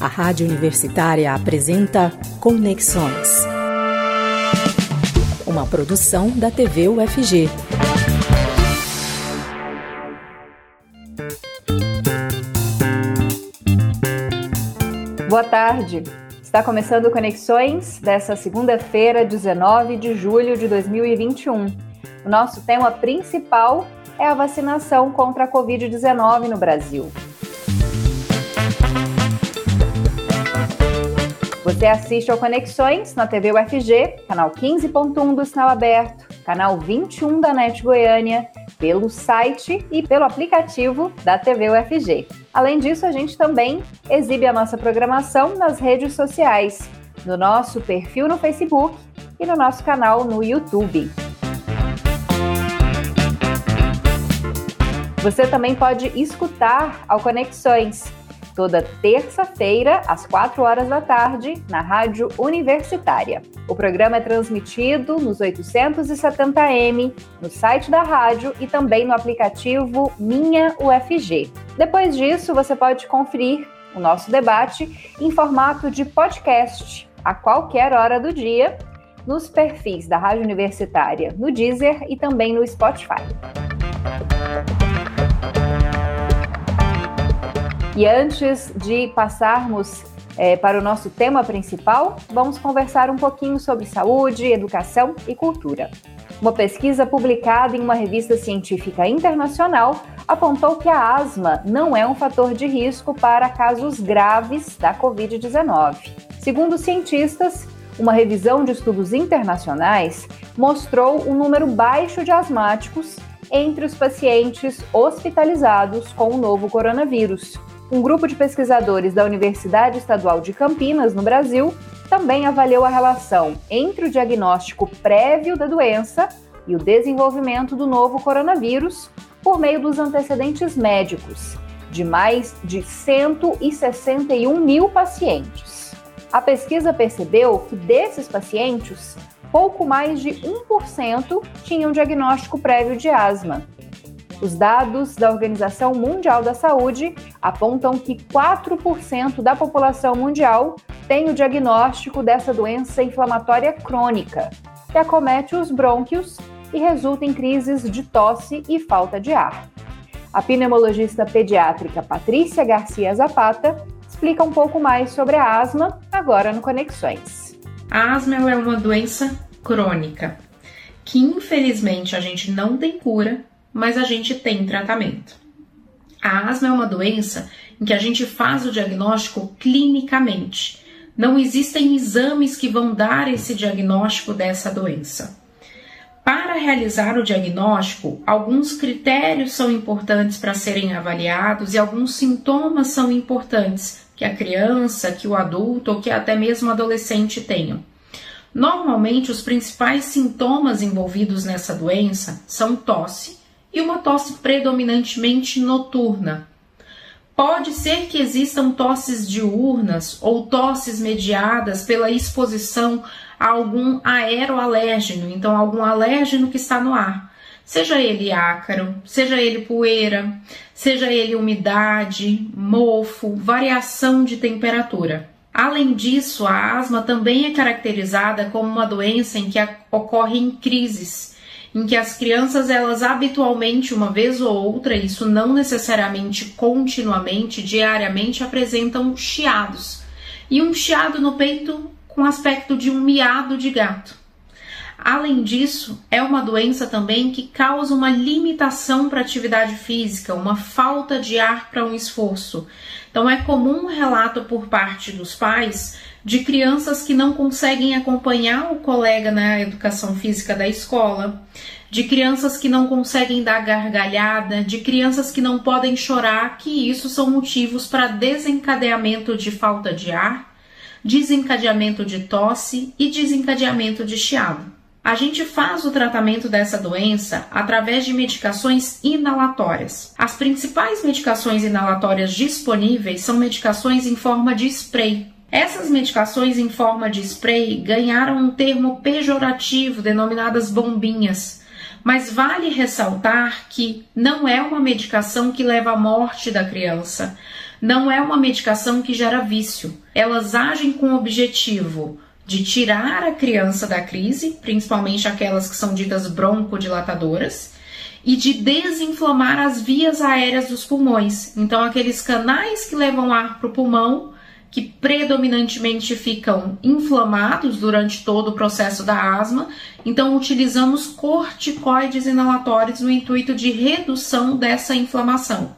A Rádio Universitária apresenta Conexões. Uma produção da TV UFG. Boa tarde. Está começando Conexões dessa segunda-feira, 19 de julho de 2021. O nosso tema principal é a vacinação contra a Covid-19 no Brasil. Você assiste ao Conexões na TV UFG, canal 15.1 do Sinal Aberto, canal 21 da NET Goiânia, pelo site e pelo aplicativo da TV UFG. Além disso, a gente também exibe a nossa programação nas redes sociais, no nosso perfil no Facebook e no nosso canal no YouTube. Você também pode escutar ao Conexões toda terça-feira, às 4 horas da tarde, na Rádio Universitária. O programa é transmitido nos 870M, no site da rádio e também no aplicativo Minha UFG. Depois disso, você pode conferir o nosso debate em formato de podcast a qualquer hora do dia nos perfis da Rádio Universitária no Deezer e também no Spotify. E antes de passarmos é, para o nosso tema principal, vamos conversar um pouquinho sobre saúde, educação e cultura. Uma pesquisa publicada em uma revista científica internacional apontou que a asma não é um fator de risco para casos graves da Covid-19. Segundo cientistas, uma revisão de estudos internacionais mostrou um número baixo de asmáticos entre os pacientes hospitalizados com o novo coronavírus um grupo de pesquisadores da Universidade Estadual de Campinas, no Brasil, também avaliou a relação entre o diagnóstico prévio da doença e o desenvolvimento do novo coronavírus por meio dos antecedentes médicos de mais de 161 mil pacientes. A pesquisa percebeu que desses pacientes, pouco mais de 1% tinham diagnóstico prévio de asma, os dados da Organização Mundial da Saúde apontam que 4% da população mundial tem o diagnóstico dessa doença inflamatória crônica, que acomete os brônquios e resulta em crises de tosse e falta de ar. A pneumologista pediátrica Patrícia Garcia Zapata explica um pouco mais sobre a asma agora no Conexões. A asma é uma doença crônica que infelizmente a gente não tem cura mas a gente tem tratamento. A asma é uma doença em que a gente faz o diagnóstico clinicamente. Não existem exames que vão dar esse diagnóstico dessa doença. Para realizar o diagnóstico, alguns critérios são importantes para serem avaliados e alguns sintomas são importantes que a criança, que o adulto ou que até mesmo o adolescente tenham. Normalmente, os principais sintomas envolvidos nessa doença são tosse, e uma tosse predominantemente noturna. Pode ser que existam tosses diurnas ou tosses mediadas pela exposição a algum aeroalérgeno, então algum alérgeno que está no ar. Seja ele ácaro, seja ele poeira, seja ele umidade, mofo, variação de temperatura. Além disso, a asma também é caracterizada como uma doença em que ocorre em crises em que as crianças elas habitualmente uma vez ou outra, isso não necessariamente continuamente, diariamente apresentam chiados. E um chiado no peito com aspecto de um miado de gato. Além disso, é uma doença também que causa uma limitação para a atividade física, uma falta de ar para um esforço. Então, é comum um relato por parte dos pais de crianças que não conseguem acompanhar o colega na educação física da escola, de crianças que não conseguem dar gargalhada, de crianças que não podem chorar, que isso são motivos para desencadeamento de falta de ar, desencadeamento de tosse e desencadeamento de chiado. A gente faz o tratamento dessa doença através de medicações inalatórias. As principais medicações inalatórias disponíveis são medicações em forma de spray, essas medicações em forma de spray ganharam um termo pejorativo denominadas bombinhas, mas vale ressaltar que não é uma medicação que leva à morte da criança. não é uma medicação que gera vício. Elas agem com o objetivo de tirar a criança da crise, principalmente aquelas que são ditas broncodilatadoras, e de desinflamar as vias aéreas dos pulmões. Então, aqueles canais que levam ar para o pulmão, que predominantemente ficam inflamados durante todo o processo da asma. Então, utilizamos corticoides inalatórios no intuito de redução dessa inflamação.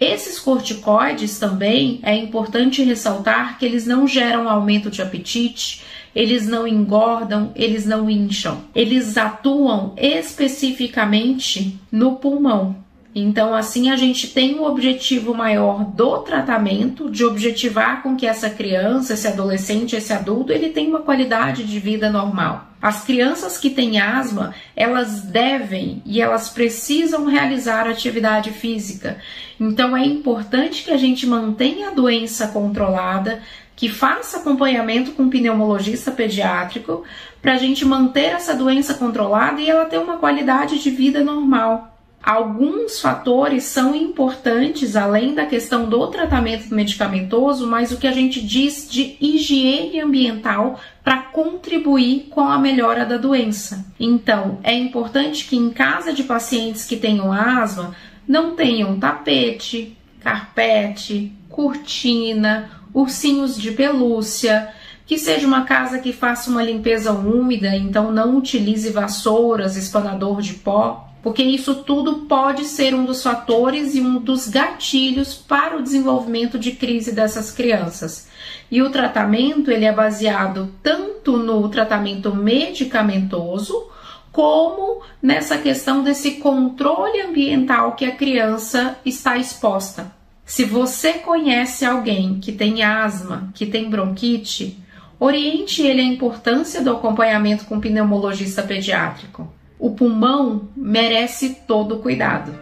Esses corticoides também é importante ressaltar que eles não geram aumento de apetite, eles não engordam, eles não incham. Eles atuam especificamente no pulmão. Então, assim, a gente tem um objetivo maior do tratamento, de objetivar com que essa criança, esse adolescente, esse adulto, ele tenha uma qualidade de vida normal. As crianças que têm asma, elas devem e elas precisam realizar atividade física. Então, é importante que a gente mantenha a doença controlada, que faça acompanhamento com um pneumologista pediátrico, para a gente manter essa doença controlada e ela ter uma qualidade de vida normal. Alguns fatores são importantes, além da questão do tratamento medicamentoso, mas o que a gente diz de higiene ambiental para contribuir com a melhora da doença. Então, é importante que em casa de pacientes que tenham asma, não tenham tapete, carpete, cortina, ursinhos de pelúcia, que seja uma casa que faça uma limpeza úmida, então não utilize vassouras, espanador de pó, porque isso tudo pode ser um dos fatores e um dos gatilhos para o desenvolvimento de crise dessas crianças. E o tratamento ele é baseado tanto no tratamento medicamentoso como nessa questão desse controle ambiental que a criança está exposta. Se você conhece alguém que tem asma, que tem bronquite, oriente ele a importância do acompanhamento com pneumologista pediátrico. O pulmão merece todo o cuidado.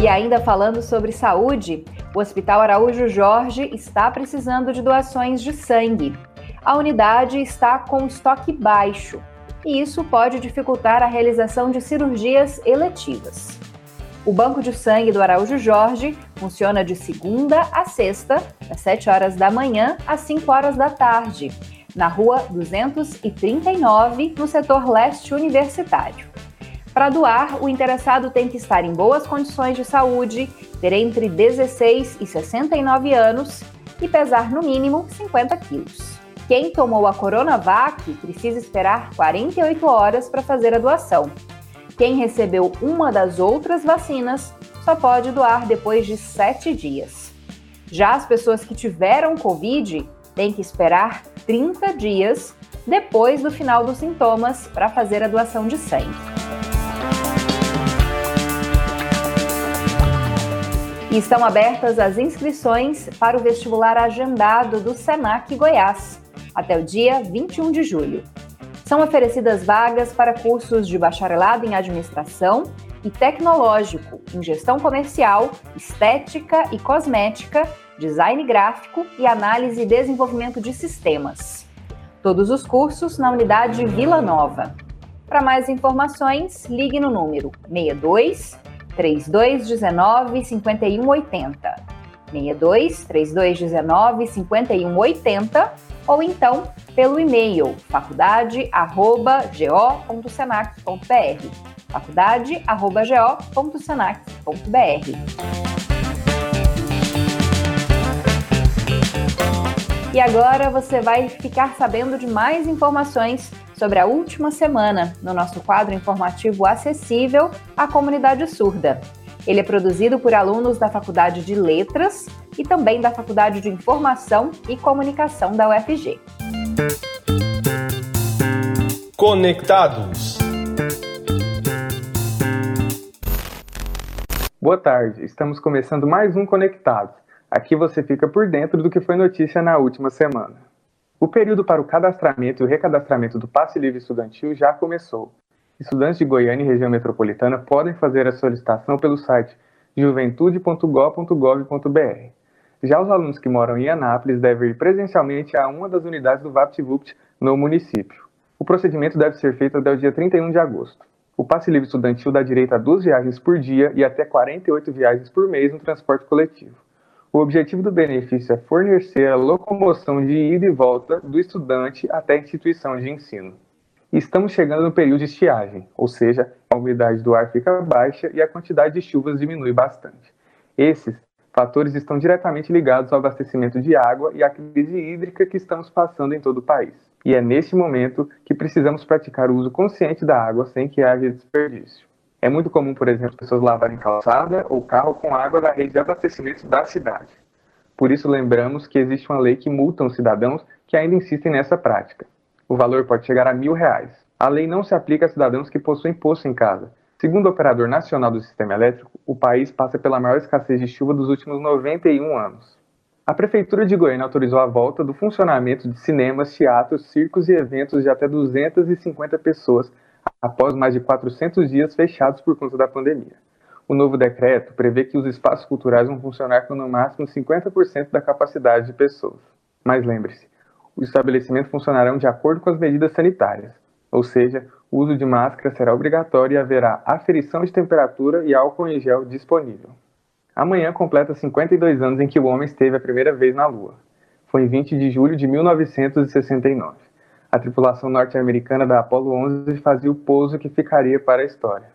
E ainda falando sobre saúde, o Hospital Araújo Jorge está precisando de doações de sangue. A unidade está com estoque baixo e isso pode dificultar a realização de cirurgias eletivas. O Banco de Sangue do Araújo Jorge funciona de segunda a sexta, das 7 horas da manhã às 5 horas da tarde na Rua 239, no setor leste universitário. Para doar, o interessado tem que estar em boas condições de saúde, ter entre 16 e 69 anos e pesar no mínimo 50 quilos. Quem tomou a Coronavac precisa esperar 48 horas para fazer a doação. Quem recebeu uma das outras vacinas só pode doar depois de 7 dias. Já as pessoas que tiveram Covid têm que esperar 30 dias depois do final dos sintomas para fazer a doação de sangue. E estão abertas as inscrições para o vestibular agendado do SENAC Goiás, até o dia 21 de julho. São oferecidas vagas para cursos de bacharelado em administração e tecnológico, em gestão comercial, estética e cosmética design gráfico e análise e desenvolvimento de sistemas. Todos os cursos na unidade Vila Nova. Para mais informações, ligue no número 62 3219 5180. 62 3219 5180 ou então pelo e-mail faculdade@go.senac.br. faculdade@go.senac.br. E agora você vai ficar sabendo de mais informações sobre a última semana no nosso quadro informativo acessível à comunidade surda. Ele é produzido por alunos da Faculdade de Letras e também da Faculdade de Informação e Comunicação da UFG. Conectados. Boa tarde, estamos começando mais um Conectados Aqui você fica por dentro do que foi notícia na última semana. O período para o cadastramento e o recadastramento do passe livre estudantil já começou. Estudantes de Goiânia e região metropolitana podem fazer a solicitação pelo site juventude.gov.br. Já os alunos que moram em Anápolis devem ir presencialmente a uma das unidades do VaptVupt no município. O procedimento deve ser feito até o dia 31 de agosto. O passe livre estudantil dá direito a duas viagens por dia e até 48 viagens por mês no transporte coletivo. O objetivo do benefício é fornecer a locomoção de ida e volta do estudante até a instituição de ensino. Estamos chegando no período de estiagem, ou seja, a umidade do ar fica baixa e a quantidade de chuvas diminui bastante. Esses fatores estão diretamente ligados ao abastecimento de água e à crise hídrica que estamos passando em todo o país. E é neste momento que precisamos praticar o uso consciente da água sem que haja desperdício. É muito comum, por exemplo, pessoas lavarem calçada ou carro com água da rede de abastecimento da cidade. Por isso, lembramos que existe uma lei que multa os cidadãos que ainda insistem nessa prática. O valor pode chegar a mil reais. A lei não se aplica a cidadãos que possuem poço em casa. Segundo o Operador Nacional do Sistema Elétrico, o país passa pela maior escassez de chuva dos últimos 91 anos. A Prefeitura de Goiânia autorizou a volta do funcionamento de cinemas, teatros, circos e eventos de até 250 pessoas após mais de 400 dias fechados por conta da pandemia. O novo decreto prevê que os espaços culturais vão funcionar com no máximo 50% da capacidade de pessoas. Mas lembre-se, os estabelecimentos funcionarão de acordo com as medidas sanitárias, ou seja, o uso de máscara será obrigatório e haverá aferição de temperatura e álcool em gel disponível. Amanhã completa 52 anos em que o homem esteve a primeira vez na Lua. Foi em 20 de julho de 1969. A tripulação norte-americana da Apollo 11 fazia o pouso que ficaria para a história.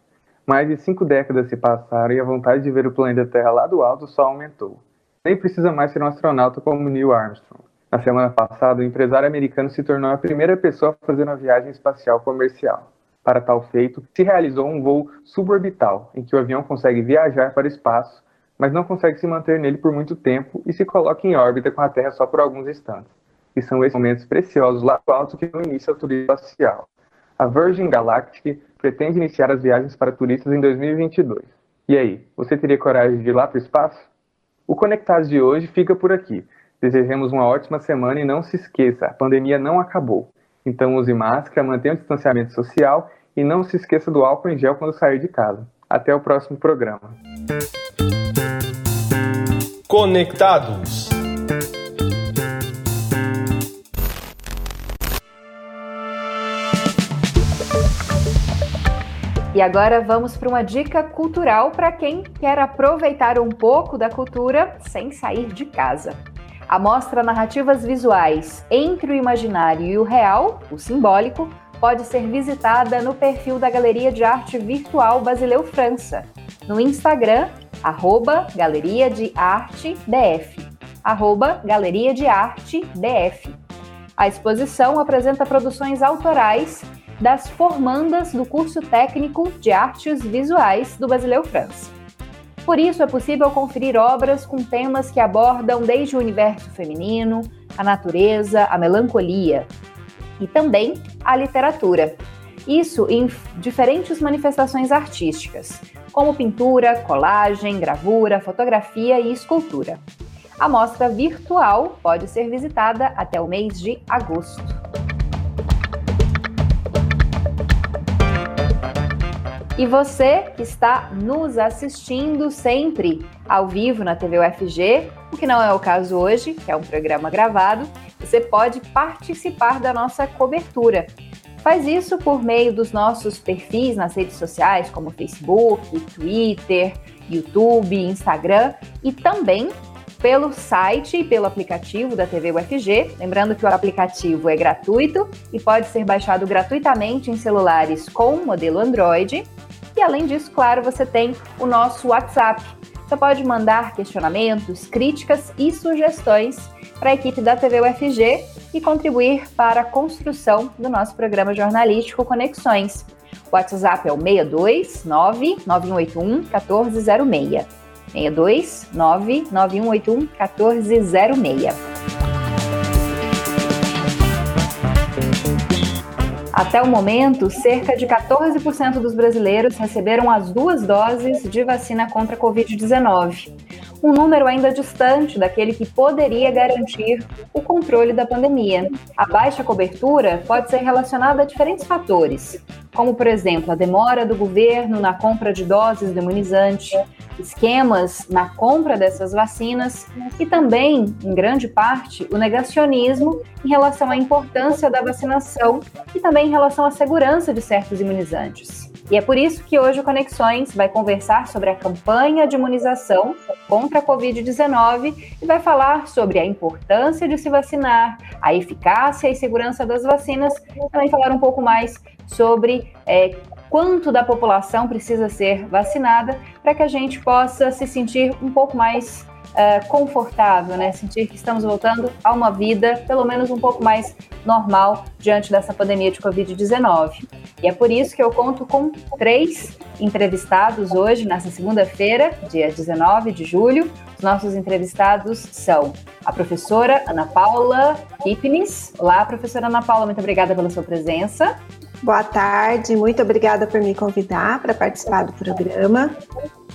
Mais de cinco décadas se passaram e a vontade de ver o planeta Terra lá do alto só aumentou. Nem precisa mais ser um astronauta como Neil Armstrong. Na semana passada, o empresário americano se tornou a primeira pessoa a fazer uma viagem espacial comercial. Para tal feito, se realizou um voo suborbital, em que o avião consegue viajar para o espaço, mas não consegue se manter nele por muito tempo e se coloca em órbita com a Terra só por alguns instantes. E são esses momentos preciosos lá do alto que dão início ao turismo espacial. A Virgin Galactic pretende iniciar as viagens para turistas em 2022. E aí, você teria coragem de ir lá para o espaço? O Conectados de hoje fica por aqui. Desejamos uma ótima semana e não se esqueça, a pandemia não acabou. Então use máscara, mantenha o distanciamento social e não se esqueça do álcool em gel quando sair de casa. Até o próximo programa. Conectados. E agora vamos para uma dica cultural para quem quer aproveitar um pouco da cultura sem sair de casa. A mostra Narrativas Visuais Entre o Imaginário e o Real, o Simbólico, pode ser visitada no perfil da Galeria de Arte Virtual Basileu França, no Instagram, arroba Galeria de Arte DF, arroba Galeria de Arte DF. A exposição apresenta produções autorais das formandas do curso técnico de artes visuais do Basileu França. Por isso, é possível conferir obras com temas que abordam desde o universo feminino, a natureza, a melancolia e também a literatura. Isso em diferentes manifestações artísticas, como pintura, colagem, gravura, fotografia e escultura. A mostra virtual pode ser visitada até o mês de agosto. E você que está nos assistindo sempre ao vivo na TV UFG, o que não é o caso hoje, que é um programa gravado, você pode participar da nossa cobertura. Faz isso por meio dos nossos perfis nas redes sociais, como Facebook, Twitter, YouTube, Instagram e também pelo site e pelo aplicativo da TV UFG. Lembrando que o aplicativo é gratuito e pode ser baixado gratuitamente em celulares com modelo Android e além disso, claro, você tem o nosso WhatsApp. Você pode mandar questionamentos, críticas e sugestões para a equipe da TV UFG e contribuir para a construção do nosso programa jornalístico Conexões. O WhatsApp é o 62 9181 1406. 62 9181 1406. Até o momento, cerca de 14% dos brasileiros receberam as duas doses de vacina contra a Covid-19, um número ainda distante daquele que poderia garantir o controle da pandemia. A baixa cobertura pode ser relacionada a diferentes fatores, como, por exemplo, a demora do governo na compra de doses do imunizante, esquemas na compra dessas vacinas e também, em grande parte, o negacionismo em relação à importância da vacinação e também em relação à segurança de certos imunizantes. E é por isso que hoje o Conexões vai conversar sobre a campanha de imunização contra a Covid-19 e vai falar sobre a importância de se vacinar, a eficácia e segurança das vacinas, também falar um pouco mais sobre é, quanto da população precisa ser vacinada para que a gente possa se sentir um pouco mais uh, confortável, né? Sentir que estamos voltando a uma vida pelo menos um pouco mais normal diante dessa pandemia de Covid-19. E é por isso que eu conto com três entrevistados hoje, nessa segunda-feira, dia 19 de julho. Os nossos entrevistados são a professora Ana Paula Kipnis. Olá, professora Ana Paula, muito obrigada pela sua presença. Boa tarde, muito obrigada por me convidar para participar do programa.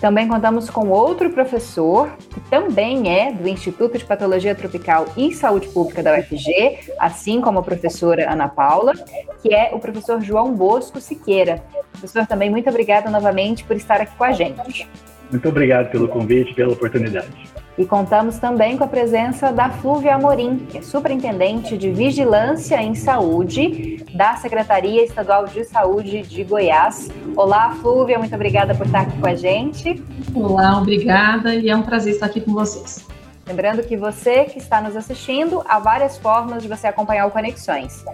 Também contamos com outro professor, que também é do Instituto de Patologia Tropical e Saúde Pública da UFG, assim como a professora Ana Paula, que é o professor João Bosco Siqueira. Professor, também muito obrigada novamente por estar aqui com a gente. Muito obrigado pelo convite, pela oportunidade. E contamos também com a presença da Flúvia Amorim, que é superintendente de Vigilância em Saúde da Secretaria Estadual de Saúde de Goiás. Olá, Flúvia, muito obrigada por estar aqui com a gente. Olá, obrigada e é um prazer estar aqui com vocês. Lembrando que você que está nos assistindo, há várias formas de você acompanhar o Conexões.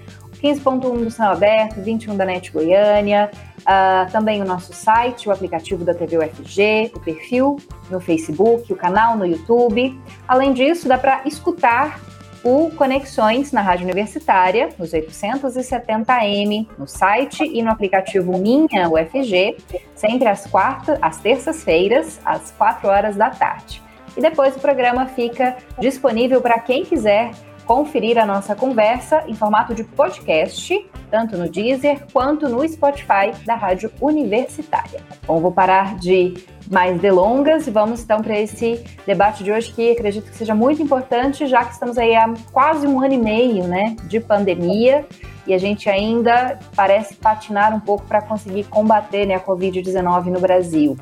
15.1 do Sinal Aberto, 21 da NET Goiânia, uh, também o nosso site, o aplicativo da TV UFG, o perfil no Facebook, o canal no YouTube. Além disso, dá para escutar o Conexões na Rádio Universitária, nos 870M, no site e no aplicativo Minha UFG, sempre às quartas, às terças-feiras, às 4 horas da tarde. E depois o programa fica disponível para quem quiser conferir a nossa conversa em formato de podcast, tanto no Deezer quanto no Spotify da Rádio Universitária. Bom, vou parar de mais delongas e vamos então para esse debate de hoje que acredito que seja muito importante, já que estamos aí há quase um ano e meio, né, de pandemia e a gente ainda parece patinar um pouco para conseguir combater né, a Covid-19 no Brasil.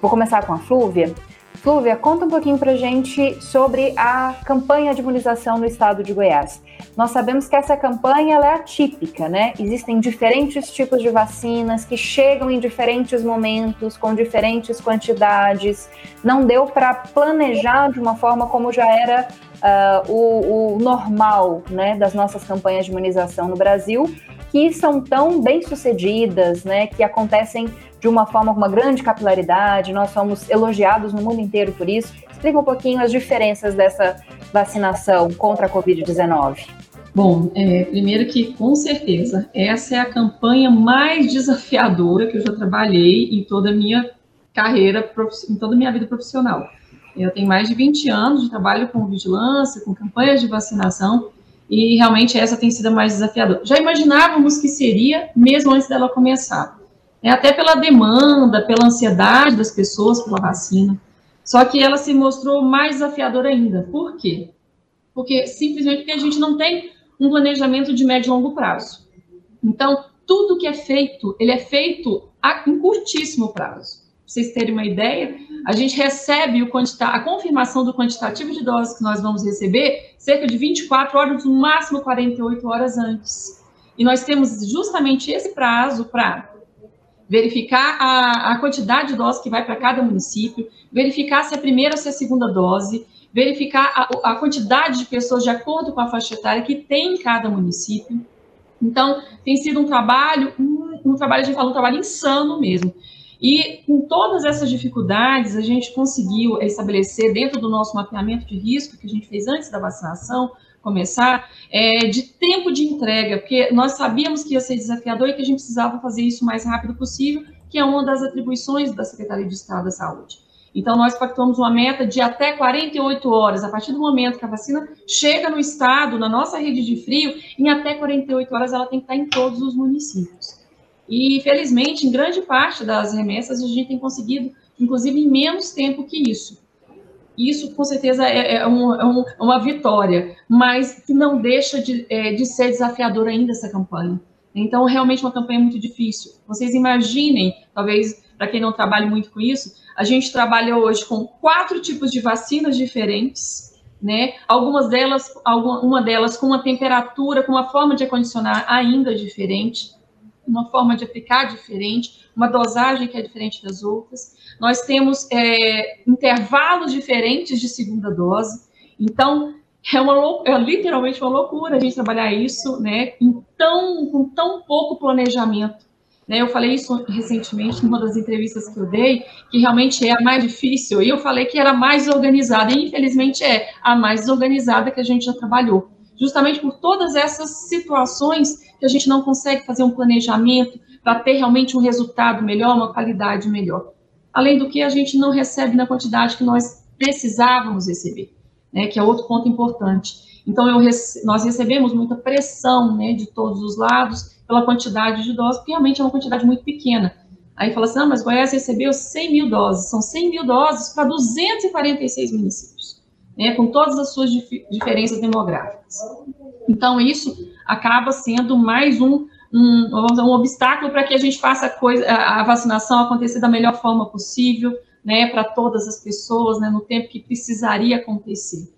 Vou começar com a Flúvia. Flúvia, conta um pouquinho para gente sobre a campanha de imunização no estado de Goiás. Nós sabemos que essa campanha é atípica, né? Existem diferentes tipos de vacinas que chegam em diferentes momentos, com diferentes quantidades. Não deu para planejar de uma forma como já era uh, o, o normal, né, das nossas campanhas de imunização no Brasil, que são tão bem sucedidas, né, que acontecem de uma forma com uma grande capilaridade, nós somos elogiados no mundo inteiro por isso. Explica um pouquinho as diferenças dessa vacinação contra a Covid-19. Bom, é, primeiro que com certeza essa é a campanha mais desafiadora que eu já trabalhei em toda a minha carreira, em toda a minha vida profissional. Eu tenho mais de 20 anos de trabalho com vigilância, com campanhas de vacinação, e realmente essa tem sido a mais desafiadora. Já imaginávamos que seria, mesmo antes dela começar né, até pela demanda, pela ansiedade das pessoas pela vacina. Só que ela se mostrou mais desafiadora ainda. Por quê? Porque simplesmente porque a gente não tem um planejamento de médio e longo prazo. Então, tudo que é feito, ele é feito a, em curtíssimo prazo. Pra vocês terem uma ideia, a gente recebe o a confirmação do quantitativo de doses que nós vamos receber cerca de 24 horas, no máximo 48 horas antes. E nós temos justamente esse prazo para verificar a, a quantidade de doses que vai para cada município, verificar se é a primeira ou se é a segunda dose, verificar a, a quantidade de pessoas de acordo com a faixa etária que tem em cada município. Então, tem sido um trabalho, um, um trabalho, a gente fala, um trabalho insano mesmo. E com todas essas dificuldades, a gente conseguiu estabelecer, dentro do nosso mapeamento de risco que a gente fez antes da vacinação, começar, é, de tempo de entrega, porque nós sabíamos que ia ser desafiador e que a gente precisava fazer isso o mais rápido possível, que é uma das atribuições da Secretaria de Estado da Saúde. Então, nós pactuamos uma meta de até 48 horas, a partir do momento que a vacina chega no estado, na nossa rede de frio, em até 48 horas ela tem que estar em todos os municípios. E, felizmente, em grande parte das remessas, a gente tem conseguido, inclusive, em menos tempo que isso. Isso, com certeza, é, é, um, é, um, é uma vitória, mas que não deixa de, é, de ser desafiadora ainda essa campanha. Então, realmente, uma campanha muito difícil. Vocês imaginem, talvez, para quem não trabalha muito com isso, a gente trabalha hoje com quatro tipos de vacinas diferentes, né? Algumas delas, alguma, uma delas com uma temperatura, com uma forma de acondicionar ainda diferente. Uma forma de aplicar diferente, uma dosagem que é diferente das outras. Nós temos é, intervalos diferentes de segunda dose. Então, é, uma, é literalmente uma loucura a gente trabalhar isso, né, tão, com tão pouco planejamento. Né, eu falei isso recentemente numa das entrevistas que eu dei, que realmente é a mais difícil, e eu falei que era a mais organizada, e infelizmente é a mais desorganizada que a gente já trabalhou. Justamente por todas essas situações que a gente não consegue fazer um planejamento para ter realmente um resultado melhor, uma qualidade melhor. Além do que a gente não recebe na quantidade que nós precisávamos receber né, que é outro ponto importante. Então, eu, nós recebemos muita pressão né, de todos os lados pela quantidade de doses, porque realmente é uma quantidade muito pequena. Aí fala assim, não, mas Goiás recebeu 100 mil doses, são 100 mil doses para 246 municípios, né, com todas as suas dif diferenças demográficas. Então, isso acaba sendo mais um, um, um obstáculo para que a gente faça a, coisa, a vacinação acontecer da melhor forma possível, né, para todas as pessoas, né, no tempo que precisaria acontecer.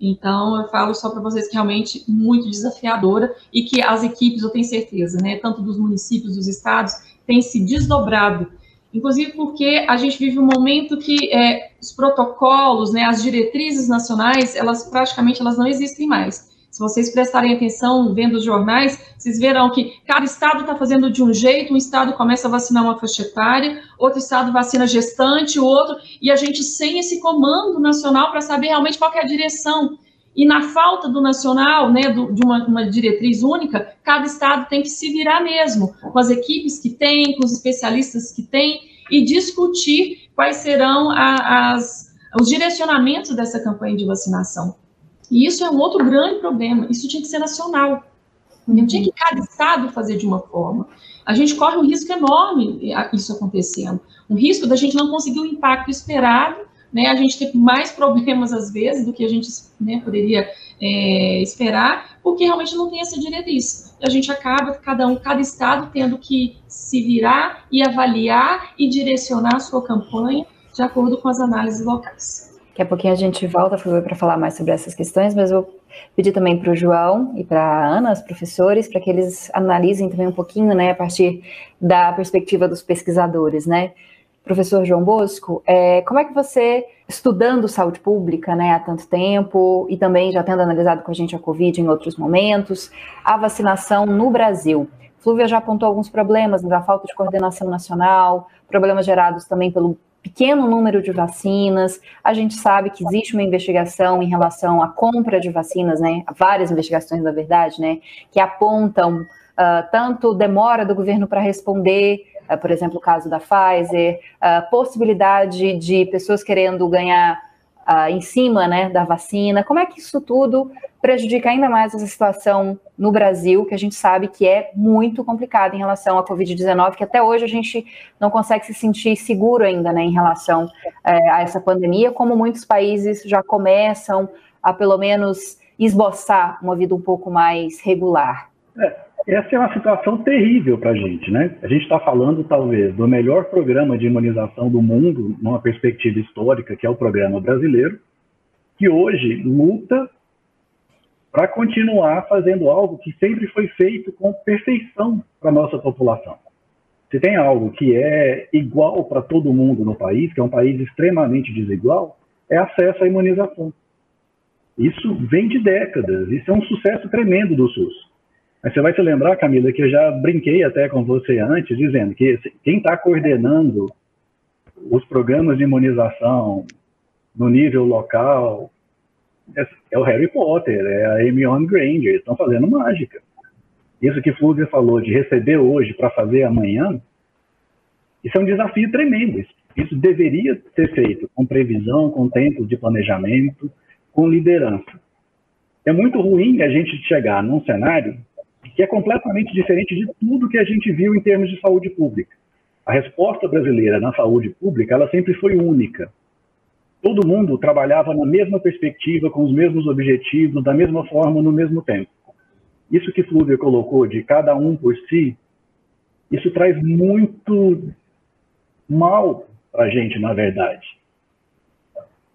Então, eu falo só para vocês que realmente muito desafiadora e que as equipes, eu tenho certeza, né, tanto dos municípios, dos estados, têm se desdobrado. Inclusive porque a gente vive um momento que é, os protocolos, né, as diretrizes nacionais, elas praticamente elas não existem mais. Se vocês prestarem atenção vendo os jornais, vocês verão que cada estado está fazendo de um jeito, um estado começa a vacinar uma faixa etária, outro estado vacina gestante, o outro, e a gente sem esse comando nacional para saber realmente qual é a direção. E na falta do nacional, né, do, de uma, uma, diretriz única, cada estado tem que se virar mesmo, com as equipes que tem, com os especialistas que tem, e discutir quais serão a, as, os direcionamentos dessa campanha de vacinação. E isso é um outro grande problema. Isso tinha que ser nacional. Não tinha que cada estado fazer de uma forma. A gente corre um risco enorme isso acontecendo. Um risco da gente não conseguir o impacto esperado, né? A gente ter mais problemas às vezes do que a gente né, poderia é, esperar, porque realmente não tem essa diretriz. A gente acaba, cada um, cada estado tendo que se virar e avaliar e direcionar a sua campanha de acordo com as análises locais. Daqui a pouquinho a gente volta para falar mais sobre essas questões, mas vou pedir também para o João e para a Ana, os professores, para que eles analisem também um pouquinho, né, a partir da perspectiva dos pesquisadores, né? Professor João Bosco, é, como é que você, estudando saúde pública né, há tanto tempo e também já tendo analisado com a gente a Covid em outros momentos, a vacinação no Brasil? Flúvia já apontou alguns problemas da falta de coordenação nacional, problemas gerados também pelo pequeno número de vacinas. A gente sabe que existe uma investigação em relação à compra de vacinas, né? Várias investigações, na verdade, né? Que apontam uh, tanto demora do governo para responder, por exemplo, o caso da Pfizer, uh, possibilidade de pessoas querendo ganhar em cima, né, da vacina. Como é que isso tudo prejudica ainda mais essa situação no Brasil, que a gente sabe que é muito complicado em relação à Covid-19, que até hoje a gente não consegue se sentir seguro ainda né, em relação é, a essa pandemia, como muitos países já começam a pelo menos esboçar uma vida um pouco mais regular. É, essa é uma situação terrível para a gente, né? A gente está falando, talvez, do melhor programa de imunização do mundo, numa perspectiva histórica, que é o programa brasileiro, que hoje luta para continuar fazendo algo que sempre foi feito com perfeição para a nossa população. Se tem algo que é igual para todo mundo no país, que é um país extremamente desigual, é acesso à imunização. Isso vem de décadas, isso é um sucesso tremendo do SUS. Mas você vai se lembrar, Camila, que eu já brinquei até com você antes, dizendo que quem está coordenando os programas de imunização no nível local, é, é o Harry Potter, é a Hermione Granger, estão fazendo mágica. Isso que Flúvia falou de receber hoje para fazer amanhã, isso é um desafio tremendo. Isso, isso deveria ser feito com previsão, com tempo de planejamento, com liderança. É muito ruim a gente chegar num cenário que é completamente diferente de tudo que a gente viu em termos de saúde pública. A resposta brasileira na saúde pública, ela sempre foi única todo mundo trabalhava na mesma perspectiva, com os mesmos objetivos, da mesma forma, no mesmo tempo. Isso que Flúvia colocou de cada um por si, isso traz muito mal para a gente, na verdade.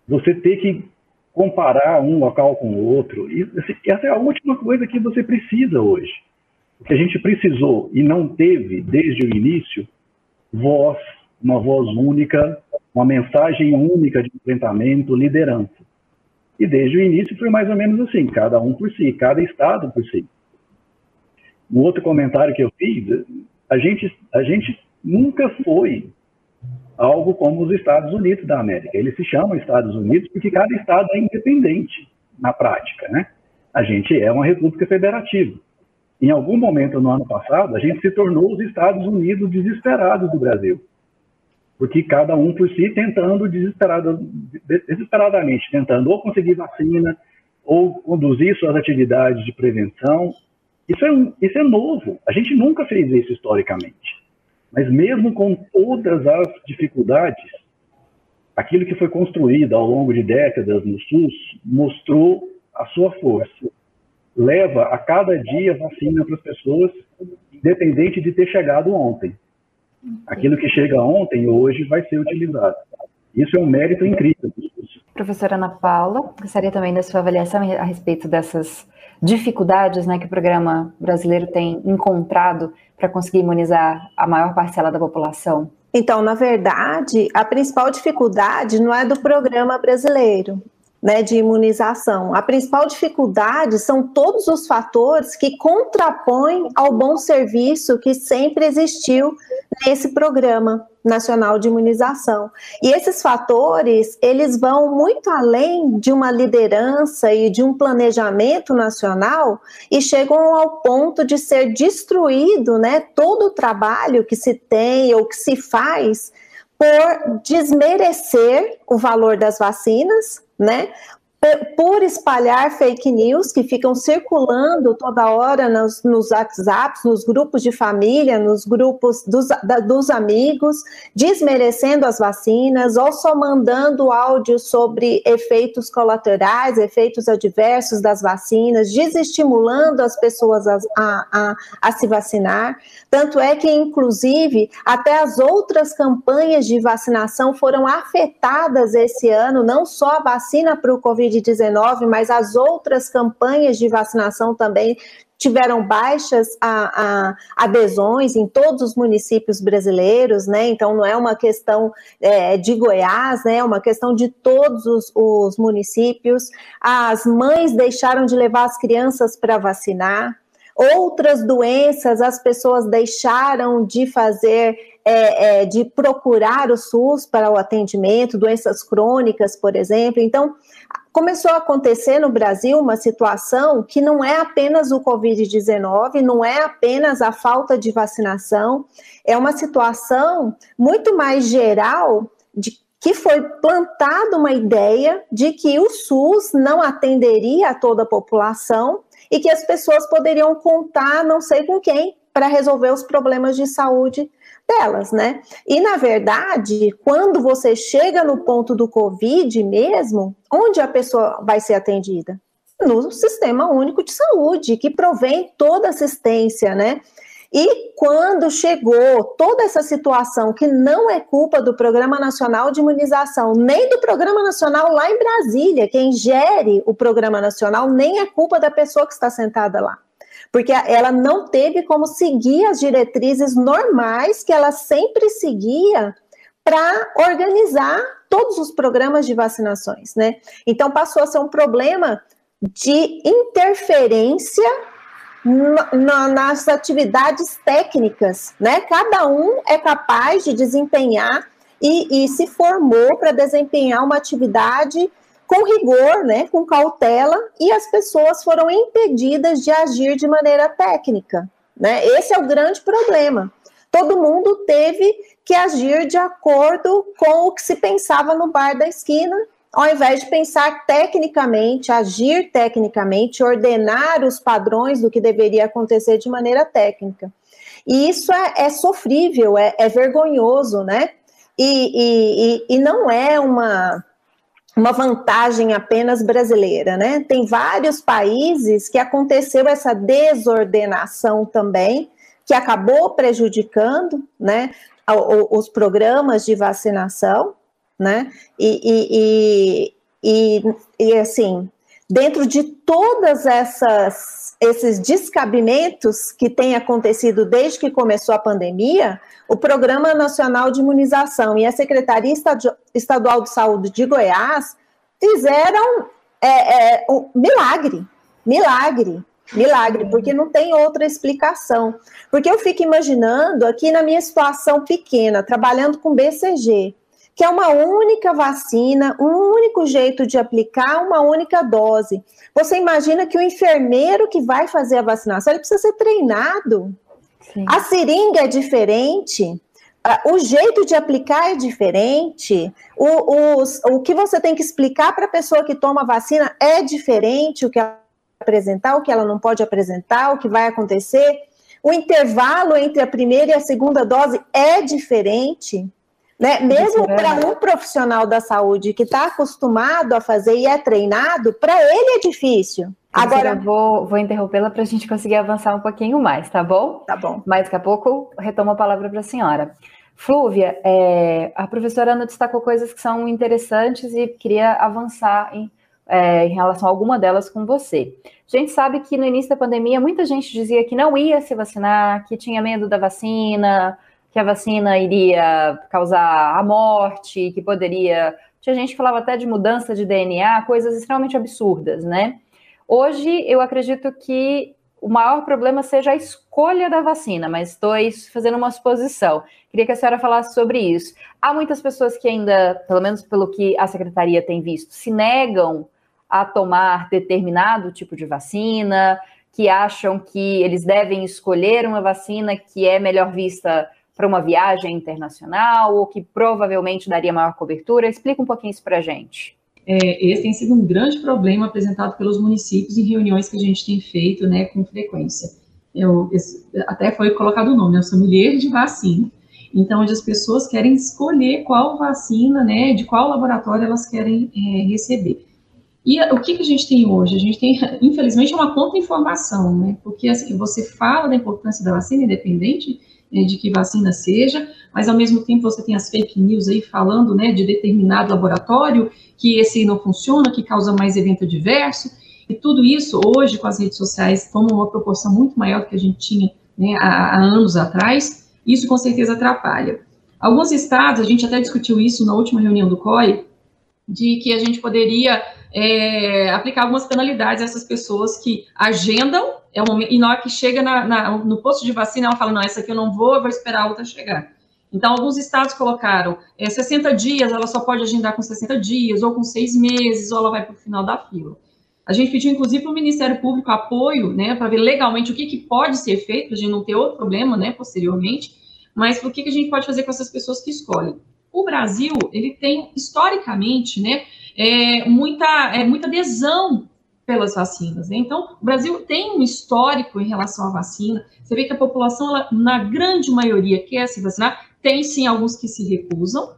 Você ter que comparar um local com o outro, assim, essa é a última coisa que você precisa hoje. O que a gente precisou e não teve desde o início, voz, uma voz única, uma mensagem única de enfrentamento, liderança. E desde o início foi mais ou menos assim, cada um por si, cada estado por si. Um outro comentário que eu fiz, a gente, a gente nunca foi algo como os Estados Unidos da América. Eles se chamam Estados Unidos porque cada estado é independente na prática, né? A gente é uma república federativa. Em algum momento no ano passado, a gente se tornou os Estados Unidos desesperados do Brasil. Porque cada um por si tentando desesperado, desesperadamente, tentando ou conseguir vacina, ou conduzir suas atividades de prevenção. Isso é, isso é novo. A gente nunca fez isso historicamente. Mas mesmo com todas as dificuldades, aquilo que foi construído ao longo de décadas no SUS mostrou a sua força. Leva a cada dia vacina para as pessoas, independente de ter chegado ontem. Aquilo que chega ontem, hoje, vai ser utilizado. Isso é um mérito incrível. Professora Ana Paula, gostaria também da sua avaliação a respeito dessas dificuldades né, que o programa brasileiro tem encontrado para conseguir imunizar a maior parcela da população? Então, na verdade, a principal dificuldade não é do programa brasileiro, né, de imunização. A principal dificuldade são todos os fatores que contrapõem ao bom serviço que sempre existiu nesse programa nacional de imunização. E esses fatores, eles vão muito além de uma liderança e de um planejamento nacional e chegam ao ponto de ser destruído, né, todo o trabalho que se tem ou que se faz por desmerecer o valor das vacinas, né? Por espalhar fake news que ficam circulando toda hora nos, nos WhatsApps, nos grupos de família, nos grupos dos, da, dos amigos, desmerecendo as vacinas ou só mandando áudios sobre efeitos colaterais, efeitos adversos das vacinas, desestimulando as pessoas a, a, a, a se vacinar. Tanto é que, inclusive, até as outras campanhas de vacinação foram afetadas esse ano, não só a vacina para o Covid Covid-19, mas as outras campanhas de vacinação também tiveram baixas a, a, adesões em todos os municípios brasileiros, né? Então não é uma questão é, de Goiás, né? É uma questão de todos os, os municípios. As mães deixaram de levar as crianças para vacinar. Outras doenças, as pessoas deixaram de fazer é, é, de procurar o SUS para o atendimento, doenças crônicas, por exemplo. Então, começou a acontecer no Brasil uma situação que não é apenas o Covid-19, não é apenas a falta de vacinação, é uma situação muito mais geral de que foi plantada uma ideia de que o SUS não atenderia a toda a população e que as pessoas poderiam contar não sei com quem para resolver os problemas de saúde delas, né? E na verdade, quando você chega no ponto do Covid mesmo, onde a pessoa vai ser atendida? No Sistema Único de Saúde, que provém toda assistência, né? E quando chegou toda essa situação, que não é culpa do Programa Nacional de Imunização, nem do Programa Nacional lá em Brasília, quem gere o Programa Nacional, nem é culpa da pessoa que está sentada lá porque ela não teve como seguir as diretrizes normais que ela sempre seguia para organizar todos os programas de vacinações, né? Então passou a ser um problema de interferência na, nas atividades técnicas, né? Cada um é capaz de desempenhar e, e se formou para desempenhar uma atividade com rigor, né, com cautela, e as pessoas foram impedidas de agir de maneira técnica. Né? Esse é o grande problema. Todo mundo teve que agir de acordo com o que se pensava no bar da esquina, ao invés de pensar tecnicamente, agir tecnicamente, ordenar os padrões do que deveria acontecer de maneira técnica. E isso é, é sofrível, é, é, vergonhoso, né? E, e, e não é uma uma vantagem apenas brasileira, né? Tem vários países que aconteceu essa desordenação também, que acabou prejudicando, né, os programas de vacinação, né? E, e, e, e, e assim, dentro de todas essas esses descabimentos que têm acontecido desde que começou a pandemia, o Programa Nacional de Imunização e a Secretaria Estadual de Saúde de Goiás fizeram é, é, um milagre, milagre, milagre, porque não tem outra explicação. Porque eu fico imaginando aqui na minha situação pequena, trabalhando com BCG, que é uma única vacina, um único jeito de aplicar, uma única dose. Você imagina que o enfermeiro que vai fazer a vacinação, ele precisa ser treinado. Sim. A seringa é diferente, o jeito de aplicar é diferente, o, o, o que você tem que explicar para a pessoa que toma vacina é diferente, o que ela apresentar, o que ela não pode apresentar, o que vai acontecer. O intervalo entre a primeira e a segunda dose é diferente. Né? Mesmo para um profissional da saúde que está acostumado a fazer e é treinado, para ele é difícil. Agora eu vou, vou interrompê-la para a gente conseguir avançar um pouquinho mais, tá bom? Tá bom. Mas daqui a pouco retomo a palavra para a senhora. Flúvia, é, a professora Ana destacou coisas que são interessantes e queria avançar em, é, em relação a alguma delas com você. A gente sabe que no início da pandemia muita gente dizia que não ia se vacinar, que tinha medo da vacina, que a vacina iria causar a morte, que poderia. Tinha gente que falava até de mudança de DNA, coisas extremamente absurdas, né? Hoje eu acredito que o maior problema seja a escolha da vacina, mas estou fazendo uma suposição. Queria que a senhora falasse sobre isso. Há muitas pessoas que ainda, pelo menos pelo que a secretaria tem visto, se negam a tomar determinado tipo de vacina, que acham que eles devem escolher uma vacina que é melhor vista para uma viagem internacional ou que provavelmente daria maior cobertura? Explica um pouquinho isso para a gente. É, esse tem sido um grande problema apresentado pelos municípios em reuniões que a gente tem feito né, com frequência. Eu, esse, até foi colocado o nome, é o sommelier de vacina. Então, onde as pessoas querem escolher qual vacina, né, de qual laboratório elas querem é, receber. E o que, que a gente tem hoje? A gente tem, infelizmente, uma contra-informação, né, porque assim, você fala da importância da vacina, independente né, de que vacina seja, mas ao mesmo tempo você tem as fake news aí falando, né, de determinado laboratório, que esse não funciona, que causa mais evento adverso, e tudo isso hoje com as redes sociais toma uma proporção muito maior do que a gente tinha né, há, há anos atrás, isso com certeza atrapalha. Alguns estados, a gente até discutiu isso na última reunião do COI, de que a gente poderia é, aplicar algumas penalidades a essas pessoas que agendam é momento, e na hora que chega na, na, no posto de vacina, ela fala, não, essa aqui eu não vou, eu vou esperar a outra chegar. Então, alguns estados colocaram é, 60 dias, ela só pode agendar com 60 dias, ou com seis meses, ou ela vai para o final da fila. A gente pediu, inclusive, para o Ministério Público apoio, né, para ver legalmente o que, que pode ser feito, para a gente não ter outro problema, né, posteriormente, mas o que, que a gente pode fazer com essas pessoas que escolhem. O Brasil, ele tem, historicamente, né, é, muita, é, muita adesão pelas vacinas. Né? Então, o Brasil tem um histórico em relação à vacina. Você vê que a população, ela, na grande maioria, quer se vacinar. Tem sim alguns que se recusam,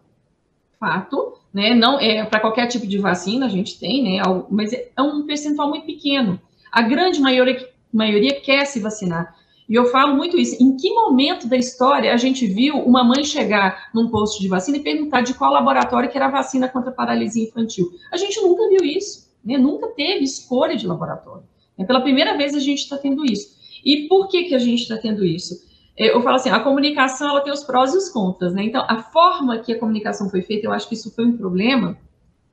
fato, né? Não é para qualquer tipo de vacina a gente tem, né? Mas é um percentual muito pequeno. A grande maioria, maioria quer se vacinar. E eu falo muito isso. Em que momento da história a gente viu uma mãe chegar num posto de vacina e perguntar de qual laboratório que era a vacina contra a paralisia infantil? A gente nunca viu isso. Né? Nunca teve escolha de laboratório. É pela primeira vez a gente está tendo isso. E por que, que a gente está tendo isso? É, eu falo assim, a comunicação ela tem os prós e os contras, né? Então, a forma que a comunicação foi feita, eu acho que isso foi um problema,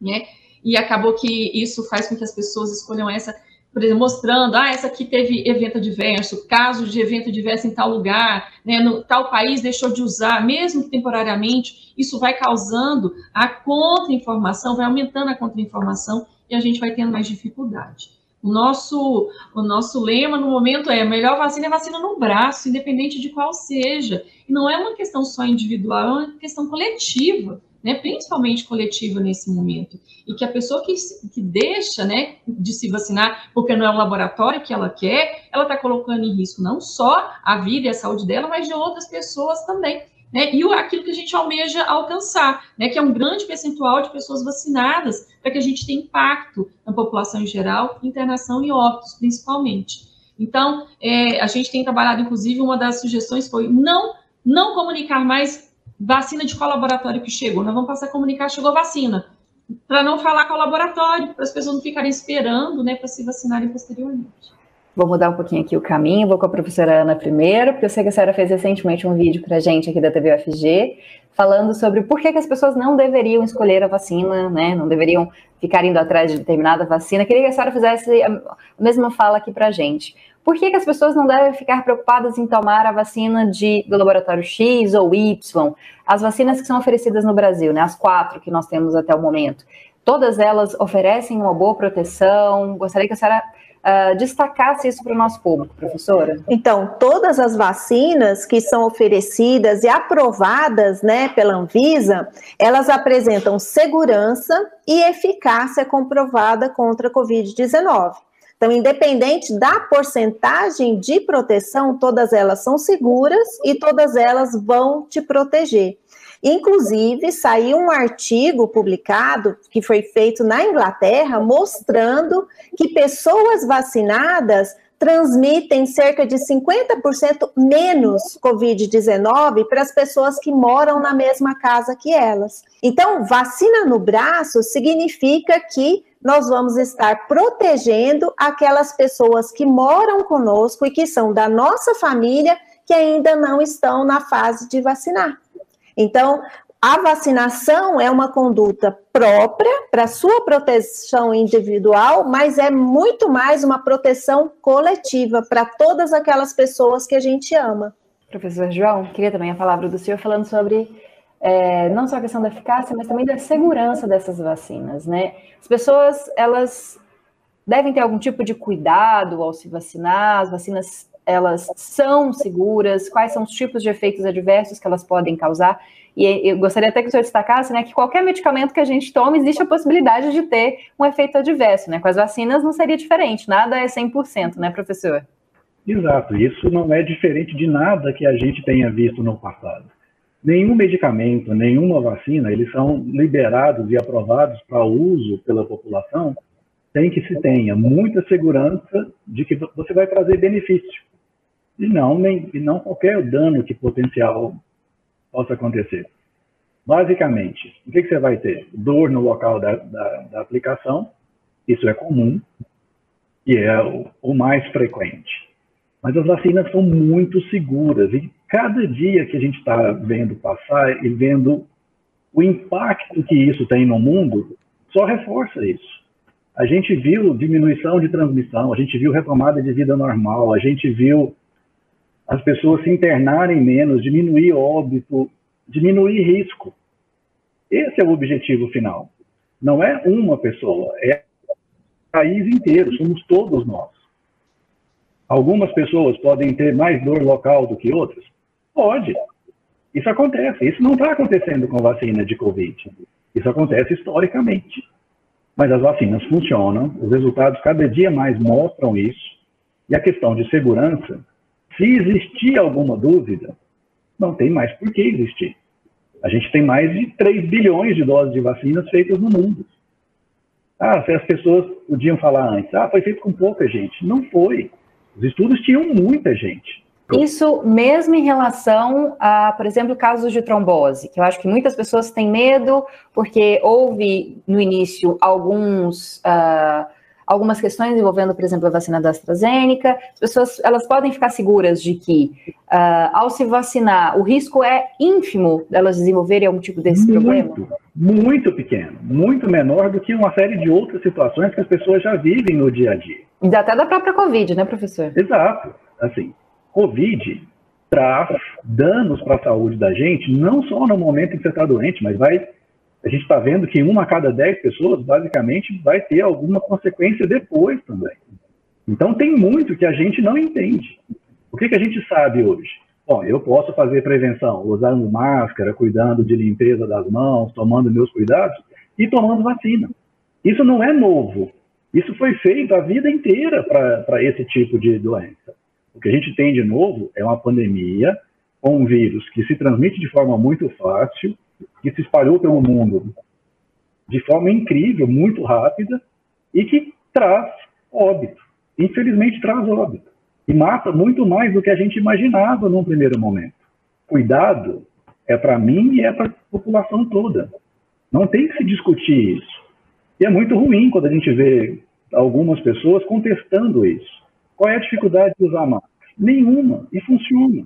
né? E acabou que isso faz com que as pessoas escolham essa por exemplo, mostrando, ah, essa aqui teve evento adverso, caso de evento adverso em tal lugar, né, no tal país deixou de usar, mesmo que temporariamente, isso vai causando a contra-informação, vai aumentando a contra-informação e a gente vai tendo mais dificuldade. O nosso, o nosso lema no momento é melhor vacina é vacina no braço, independente de qual seja. E não é uma questão só individual, é uma questão coletiva né, principalmente coletiva nesse momento, e que a pessoa que, que deixa né, de se vacinar porque não é um laboratório que ela quer, ela está colocando em risco não só a vida e a saúde dela, mas de outras pessoas também. Né, e aquilo que a gente almeja alcançar, né, que é um grande percentual de pessoas vacinadas, para que a gente tenha impacto na população em geral, internação e óbitos, principalmente. Então, é, a gente tem trabalhado, inclusive, uma das sugestões foi não, não comunicar mais vacina de qual laboratório que chegou? Nós vamos passar a comunicar, chegou vacina. para não falar com o laboratório, para as pessoas não ficarem esperando, né, para se vacinarem posteriormente. Vou mudar um pouquinho aqui o caminho, vou com a professora Ana primeiro, porque eu sei que a senhora fez recentemente um vídeo para a gente aqui da TV UFG, falando sobre por que, que, as pessoas não deveriam escolher a vacina, né, não deveriam ficar indo atrás de determinada vacina. Queria que a senhora fizesse a mesma fala aqui para a gente. Por que, que, as pessoas não devem ficar preocupadas em tomar a vacina de, do laboratório X ou Y? As vacinas que são oferecidas no Brasil, né, as quatro que nós temos até o momento, todas elas oferecem uma boa proteção. Gostaria que a senhora uh, destacasse isso para o nosso público, professora? Então, todas as vacinas que são oferecidas e aprovadas né, pela Anvisa, elas apresentam segurança e eficácia comprovada contra a Covid-19. Então, independente da porcentagem de proteção, todas elas são seguras e todas elas vão te proteger. Inclusive, saiu um artigo publicado que foi feito na Inglaterra mostrando que pessoas vacinadas transmitem cerca de 50% menos Covid-19 para as pessoas que moram na mesma casa que elas. Então, vacina no braço significa que nós vamos estar protegendo aquelas pessoas que moram conosco e que são da nossa família que ainda não estão na fase de vacinar. Então, a vacinação é uma conduta própria para sua proteção individual, mas é muito mais uma proteção coletiva para todas aquelas pessoas que a gente ama. Professor João, queria também a palavra do senhor falando sobre é, não só a questão da eficácia, mas também da segurança dessas vacinas, né? As pessoas, elas devem ter algum tipo de cuidado ao se vacinar, as vacinas elas são seguras, quais são os tipos de efeitos adversos que elas podem causar. E eu gostaria até que o senhor destacasse né, que qualquer medicamento que a gente tome, existe a possibilidade de ter um efeito adverso. Né? Com as vacinas não seria diferente, nada é 100%, né, professor? Exato, isso não é diferente de nada que a gente tenha visto no passado. Nenhum medicamento, nenhuma vacina, eles são liberados e aprovados para uso pela população sem que se tenha muita segurança de que você vai trazer benefício e não, nem, e não qualquer dano que potencial possa acontecer. Basicamente, o que, que você vai ter? Dor no local da, da, da aplicação, isso é comum e é o, o mais frequente. Mas as vacinas são muito seguras e cada dia que a gente está vendo passar e vendo o impacto que isso tem no mundo, só reforça isso. A gente viu diminuição de transmissão, a gente viu retomada de vida normal, a gente viu as pessoas se internarem menos, diminuir óbito, diminuir risco. Esse é o objetivo final. Não é uma pessoa, é o país inteiro, somos todos nós. Algumas pessoas podem ter mais dor local do que outras? Pode. Isso acontece. Isso não está acontecendo com vacina de Covid. Isso acontece historicamente. Mas as vacinas funcionam, os resultados cada dia mais mostram isso. E a questão de segurança se existir alguma dúvida, não tem mais por que existir. A gente tem mais de 3 bilhões de doses de vacinas feitas no mundo. Ah, se as pessoas podiam falar antes, ah, foi feito com pouca gente. Não foi. Os estudos tinham muita gente. Isso mesmo em relação a, por exemplo, casos de trombose, que eu acho que muitas pessoas têm medo, porque houve no início alguns. Uh, algumas questões envolvendo, por exemplo, a vacina da AstraZeneca. As pessoas elas podem ficar seguras de que, uh, ao se vacinar, o risco é ínfimo delas desenvolverem algum tipo desse muito, problema? Muito pequeno, muito menor do que uma série de outras situações que as pessoas já vivem no dia a dia. E até da própria Covid, né, professor? Exato. Assim, Covid traz danos para a saúde da gente, não só no momento em que você está doente, mas vai a gente está vendo que uma a cada dez pessoas, basicamente, vai ter alguma consequência depois também. Então, tem muito que a gente não entende. O que, que a gente sabe hoje? Bom, eu posso fazer prevenção usando máscara, cuidando de limpeza das mãos, tomando meus cuidados e tomando vacina. Isso não é novo. Isso foi feito a vida inteira para esse tipo de doença. O que a gente tem de novo é uma pandemia com um vírus que se transmite de forma muito fácil, que se espalhou pelo mundo de forma incrível, muito rápida, e que traz óbito. Infelizmente, traz óbito. E mata muito mais do que a gente imaginava num primeiro momento. Cuidado é para mim e é para a população toda. Não tem que se discutir isso. E é muito ruim quando a gente vê algumas pessoas contestando isso. Qual é a dificuldade de usar máscara? Nenhuma. E funciona.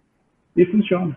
E funciona.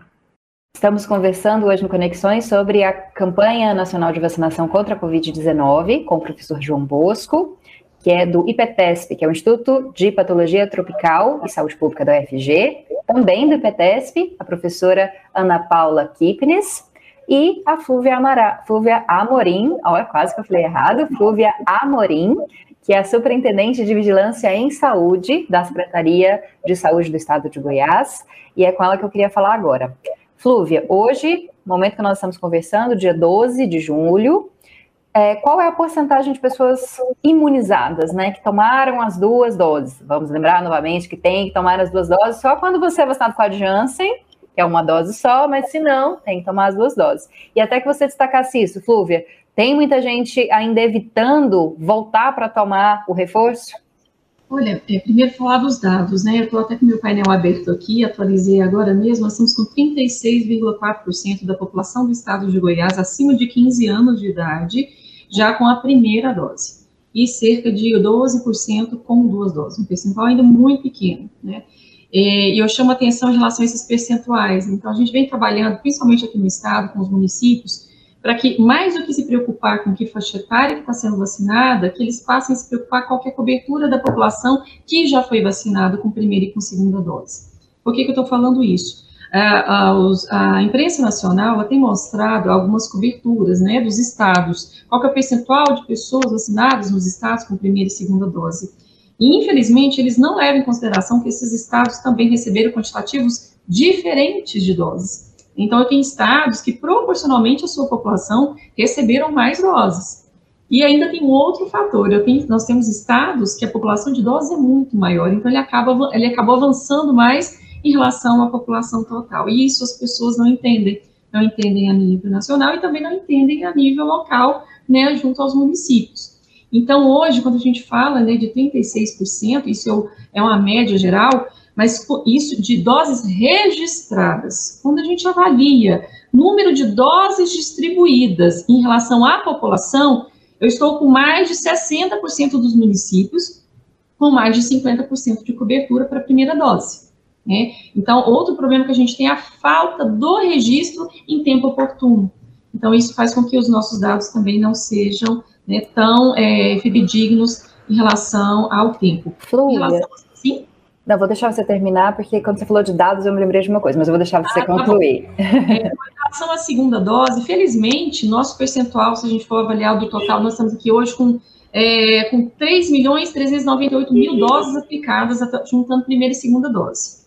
Estamos conversando hoje no Conexões sobre a campanha nacional de vacinação contra a Covid-19 com o professor João Bosco, que é do IPTESP, que é o Instituto de Patologia Tropical e Saúde Pública da UFG, também do IPTESP, a professora Ana Paula Kipnis, e a Flúvia, Amara, Flúvia Amorim, olha, quase que eu falei errado, Flúvia Amorim, que é a Superintendente de Vigilância em Saúde da Secretaria de Saúde do Estado de Goiás, e é com ela que eu queria falar agora. Flúvia, hoje, momento que nós estamos conversando, dia 12 de julho, é, qual é a porcentagem de pessoas imunizadas, né, que tomaram as duas doses? Vamos lembrar novamente que tem que tomar as duas doses só quando você é vacinado com a Janssen, que é uma dose só, mas se não, tem que tomar as duas doses. E até que você destacasse isso, Flúvia, tem muita gente ainda evitando voltar para tomar o reforço? Olha, é, primeiro falar dos dados, né? Eu estou até com meu painel aberto aqui, atualizei agora mesmo, nós estamos com 36,4% da população do estado de Goiás acima de 15 anos de idade, já com a primeira dose, e cerca de 12% com duas doses, um percentual ainda muito pequeno, né? É, e eu chamo atenção em relação a esses percentuais. Então, a gente vem trabalhando, principalmente aqui no estado, com os municípios, para que, mais do que se preocupar com que faixa etária que está sendo vacinada, que eles passem a se preocupar com qualquer cobertura da população que já foi vacinada com primeira e com segunda dose. Por que, que eu estou falando isso? A, imprensa nacional tem mostrado algumas coberturas né, dos estados, qual é o percentual de pessoas vacinadas nos estados com primeira e segunda dose. E, infelizmente, eles não levam em consideração que esses estados também receberam quantitativos diferentes de doses. Então, eu tenho estados que, proporcionalmente à sua população, receberam mais doses. E ainda tem um outro fator, tenho, nós temos estados que a população de doses é muito maior, então ele, acaba, ele acabou avançando mais em relação à população total. E isso as pessoas não entendem. Não entendem a nível nacional e também não entendem a nível local, né, junto aos municípios. Então, hoje, quando a gente fala né, de 36%, isso é uma média geral, mas isso de doses registradas. Quando a gente avalia número de doses distribuídas em relação à população, eu estou com mais de 60% dos municípios com mais de 50% de cobertura para a primeira dose. Né? Então, outro problema que a gente tem é a falta do registro em tempo oportuno. Então, isso faz com que os nossos dados também não sejam né, tão é, fidedignos em relação ao tempo. Flúvia, relação, sim? Não, vou deixar você terminar, porque quando você falou de dados, eu me lembrei de uma coisa, mas eu vou deixar você ah, tá concluir. Tá é, em relação à segunda dose, felizmente, nosso percentual, se a gente for avaliar do total, nós estamos aqui hoje com, é, com 3 milhões 398 mil doses aplicadas, juntando primeira e segunda dose.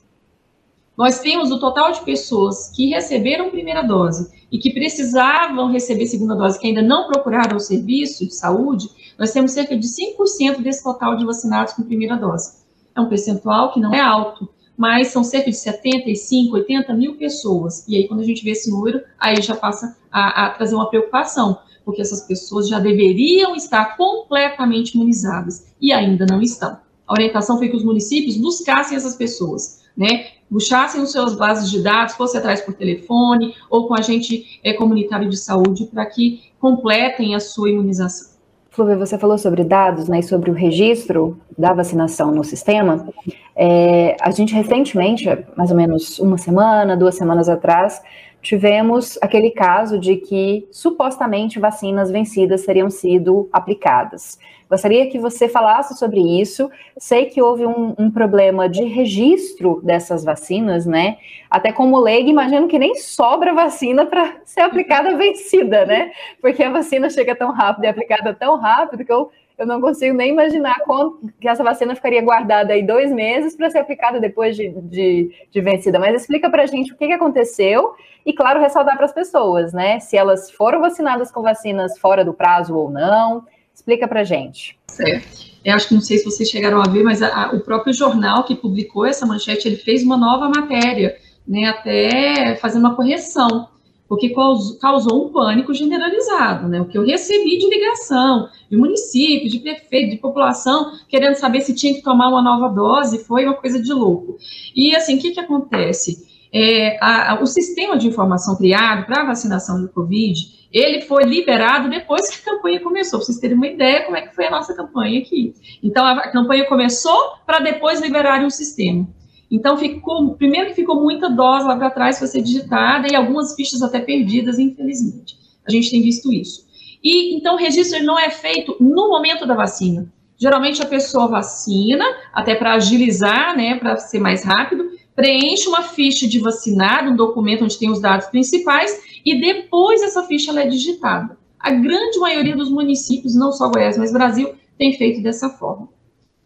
Nós temos o total de pessoas que receberam primeira dose e que precisavam receber segunda dose, que ainda não procuraram o serviço de saúde, nós temos cerca de 5% desse total de vacinados com primeira dose é um percentual que não é alto, mas são cerca de 75, 80 mil pessoas. E aí, quando a gente vê esse número, aí já passa a, a trazer uma preocupação, porque essas pessoas já deveriam estar completamente imunizadas e ainda não estão. A orientação foi que os municípios buscassem essas pessoas, né? Buscassem os seus bases de dados, fosse atrás por telefone ou com a gente é, comunitário de saúde para que completem a sua imunização. Flúvia, você falou sobre dados né, e sobre o registro da vacinação no sistema. É, a gente recentemente, mais ou menos uma semana, duas semanas atrás, tivemos aquele caso de que supostamente vacinas vencidas seriam sido aplicadas. Gostaria que você falasse sobre isso. Sei que houve um, um problema de registro dessas vacinas, né? Até como leigo, imagino que nem sobra vacina para ser aplicada vencida, né? Porque a vacina chega tão rápido e é aplicada tão rápido que eu eu não consigo nem imaginar quando, que essa vacina ficaria guardada aí dois meses para ser aplicada depois de, de, de vencida. Mas explica para a gente o que, que aconteceu e, claro, ressaltar para as pessoas, né? Se elas foram vacinadas com vacinas fora do prazo ou não. Explica para gente. Certo. Eu acho que não sei se vocês chegaram a ver, mas a, a, o próprio jornal que publicou essa manchete, ele fez uma nova matéria, né, até fazendo uma correção porque causou um pânico generalizado, né? O que eu recebi de ligação de município, de prefeito, de população, querendo saber se tinha que tomar uma nova dose, foi uma coisa de louco. E assim, o que, que acontece? É, a, a, o sistema de informação criado para a vacinação do Covid, Ele foi liberado depois que a campanha começou, para vocês terem uma ideia como é que foi a nossa campanha aqui. Então, a campanha começou para depois liberarem o sistema. Então, ficou, primeiro que ficou muita dose lá para trás para ser digitada e algumas fichas até perdidas, infelizmente. A gente tem visto isso. E, então, o registro não é feito no momento da vacina. Geralmente, a pessoa vacina, até para agilizar, né, para ser mais rápido, preenche uma ficha de vacinado, um documento onde tem os dados principais, e depois essa ficha é digitada. A grande maioria dos municípios, não só Goiás, mas Brasil, tem feito dessa forma.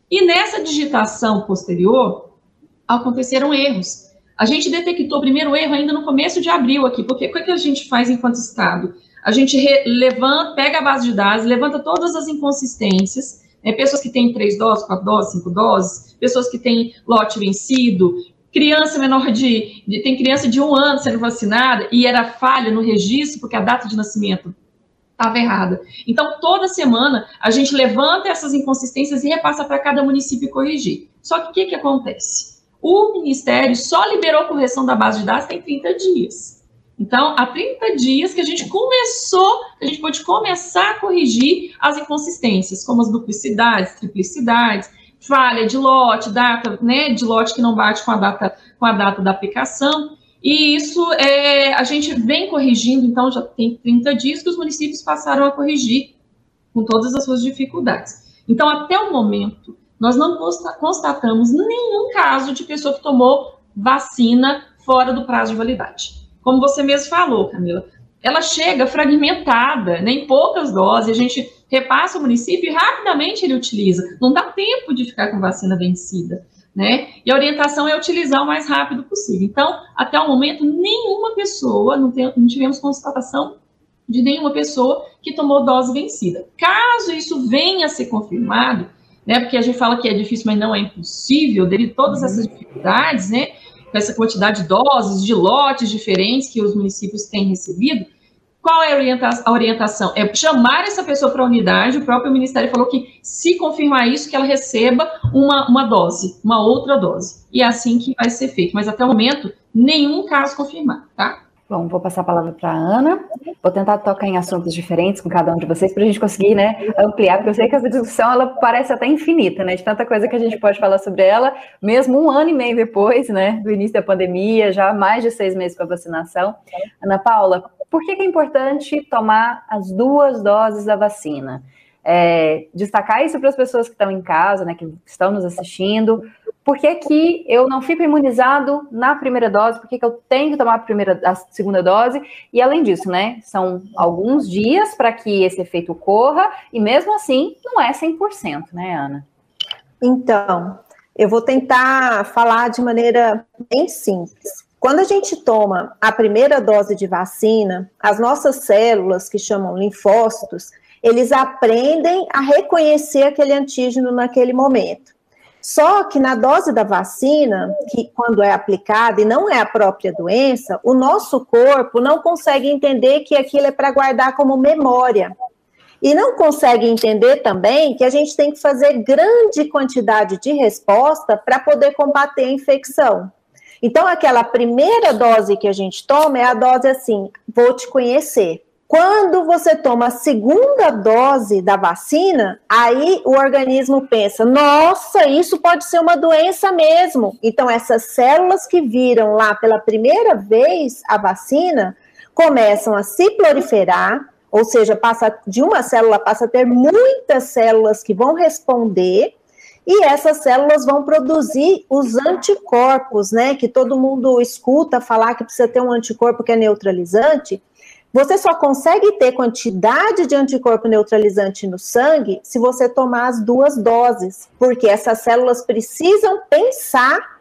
E nessa digitação posterior, aconteceram erros. A gente detectou o primeiro erro ainda no começo de abril aqui, porque o que, é que a gente faz enquanto Estado? A gente levanta, pega a base de dados, levanta todas as inconsistências, né, pessoas que têm três doses, quatro doses, cinco doses, pessoas que têm lote vencido, criança menor de, de, tem criança de um ano sendo vacinada e era falha no registro porque a data de nascimento estava errada. Então toda semana a gente levanta essas inconsistências e repassa para cada município corrigir. Só que o que, que acontece? O Ministério só liberou correção da base de dados tem 30 dias. Então, há 30 dias que a gente começou, a gente pode começar a corrigir as inconsistências, como as duplicidades, triplicidades, falha de lote, data, né, de lote que não bate com a data, com a data da aplicação. E isso é, a gente vem corrigindo, então já tem 30 dias que os municípios passaram a corrigir com todas as suas dificuldades. Então, até o momento, nós não constatamos nenhum caso de pessoa que tomou vacina fora do prazo de validade. Como você mesmo falou, Camila, ela chega fragmentada, né, em poucas doses, a gente repassa o município e rapidamente ele utiliza. Não dá tempo de ficar com vacina vencida, né? E a orientação é utilizar o mais rápido possível. Então, até o momento, nenhuma pessoa, não, tem, não tivemos constatação de nenhuma pessoa que tomou dose vencida. Caso isso venha a ser confirmado, né, porque a gente fala que é difícil, mas não é impossível, devido a todas essas dificuldades, né, com essa quantidade de doses, de lotes diferentes que os municípios têm recebido, qual é a orientação? É chamar essa pessoa para a unidade. O próprio Ministério falou que, se confirmar isso, que ela receba uma, uma dose, uma outra dose. E é assim que vai ser feito. Mas até o momento, nenhum caso confirmado, tá? Bom, vou passar a palavra para a Ana. Vou tentar tocar em assuntos diferentes com cada um de vocês para a gente conseguir, né, ampliar, porque eu sei que essa discussão ela parece até infinita, né, de tanta coisa que a gente pode falar sobre ela, mesmo um ano e meio depois, né, do início da pandemia, já mais de seis meses com a vacinação. Ana Paula, por que, é importante tomar as duas doses da vacina? É, destacar isso para as pessoas que estão em casa, né, que estão nos assistindo, por que, que eu não fico imunizado na primeira dose? Por que, que eu tenho que tomar a, primeira, a segunda dose? E além disso, né? São alguns dias para que esse efeito ocorra, e mesmo assim, não é 100%, né, Ana? Então, eu vou tentar falar de maneira bem simples. Quando a gente toma a primeira dose de vacina, as nossas células, que chamam linfócitos, eles aprendem a reconhecer aquele antígeno naquele momento. Só que na dose da vacina, que quando é aplicada e não é a própria doença, o nosso corpo não consegue entender que aquilo é para guardar como memória. E não consegue entender também que a gente tem que fazer grande quantidade de resposta para poder combater a infecção. Então, aquela primeira dose que a gente toma é a dose assim: vou te conhecer. Quando você toma a segunda dose da vacina, aí o organismo pensa: nossa, isso pode ser uma doença mesmo. Então, essas células que viram lá pela primeira vez a vacina começam a se proliferar, ou seja, passa de uma célula passa a ter muitas células que vão responder e essas células vão produzir os anticorpos, né? Que todo mundo escuta falar que precisa ter um anticorpo que é neutralizante. Você só consegue ter quantidade de anticorpo neutralizante no sangue se você tomar as duas doses, porque essas células precisam pensar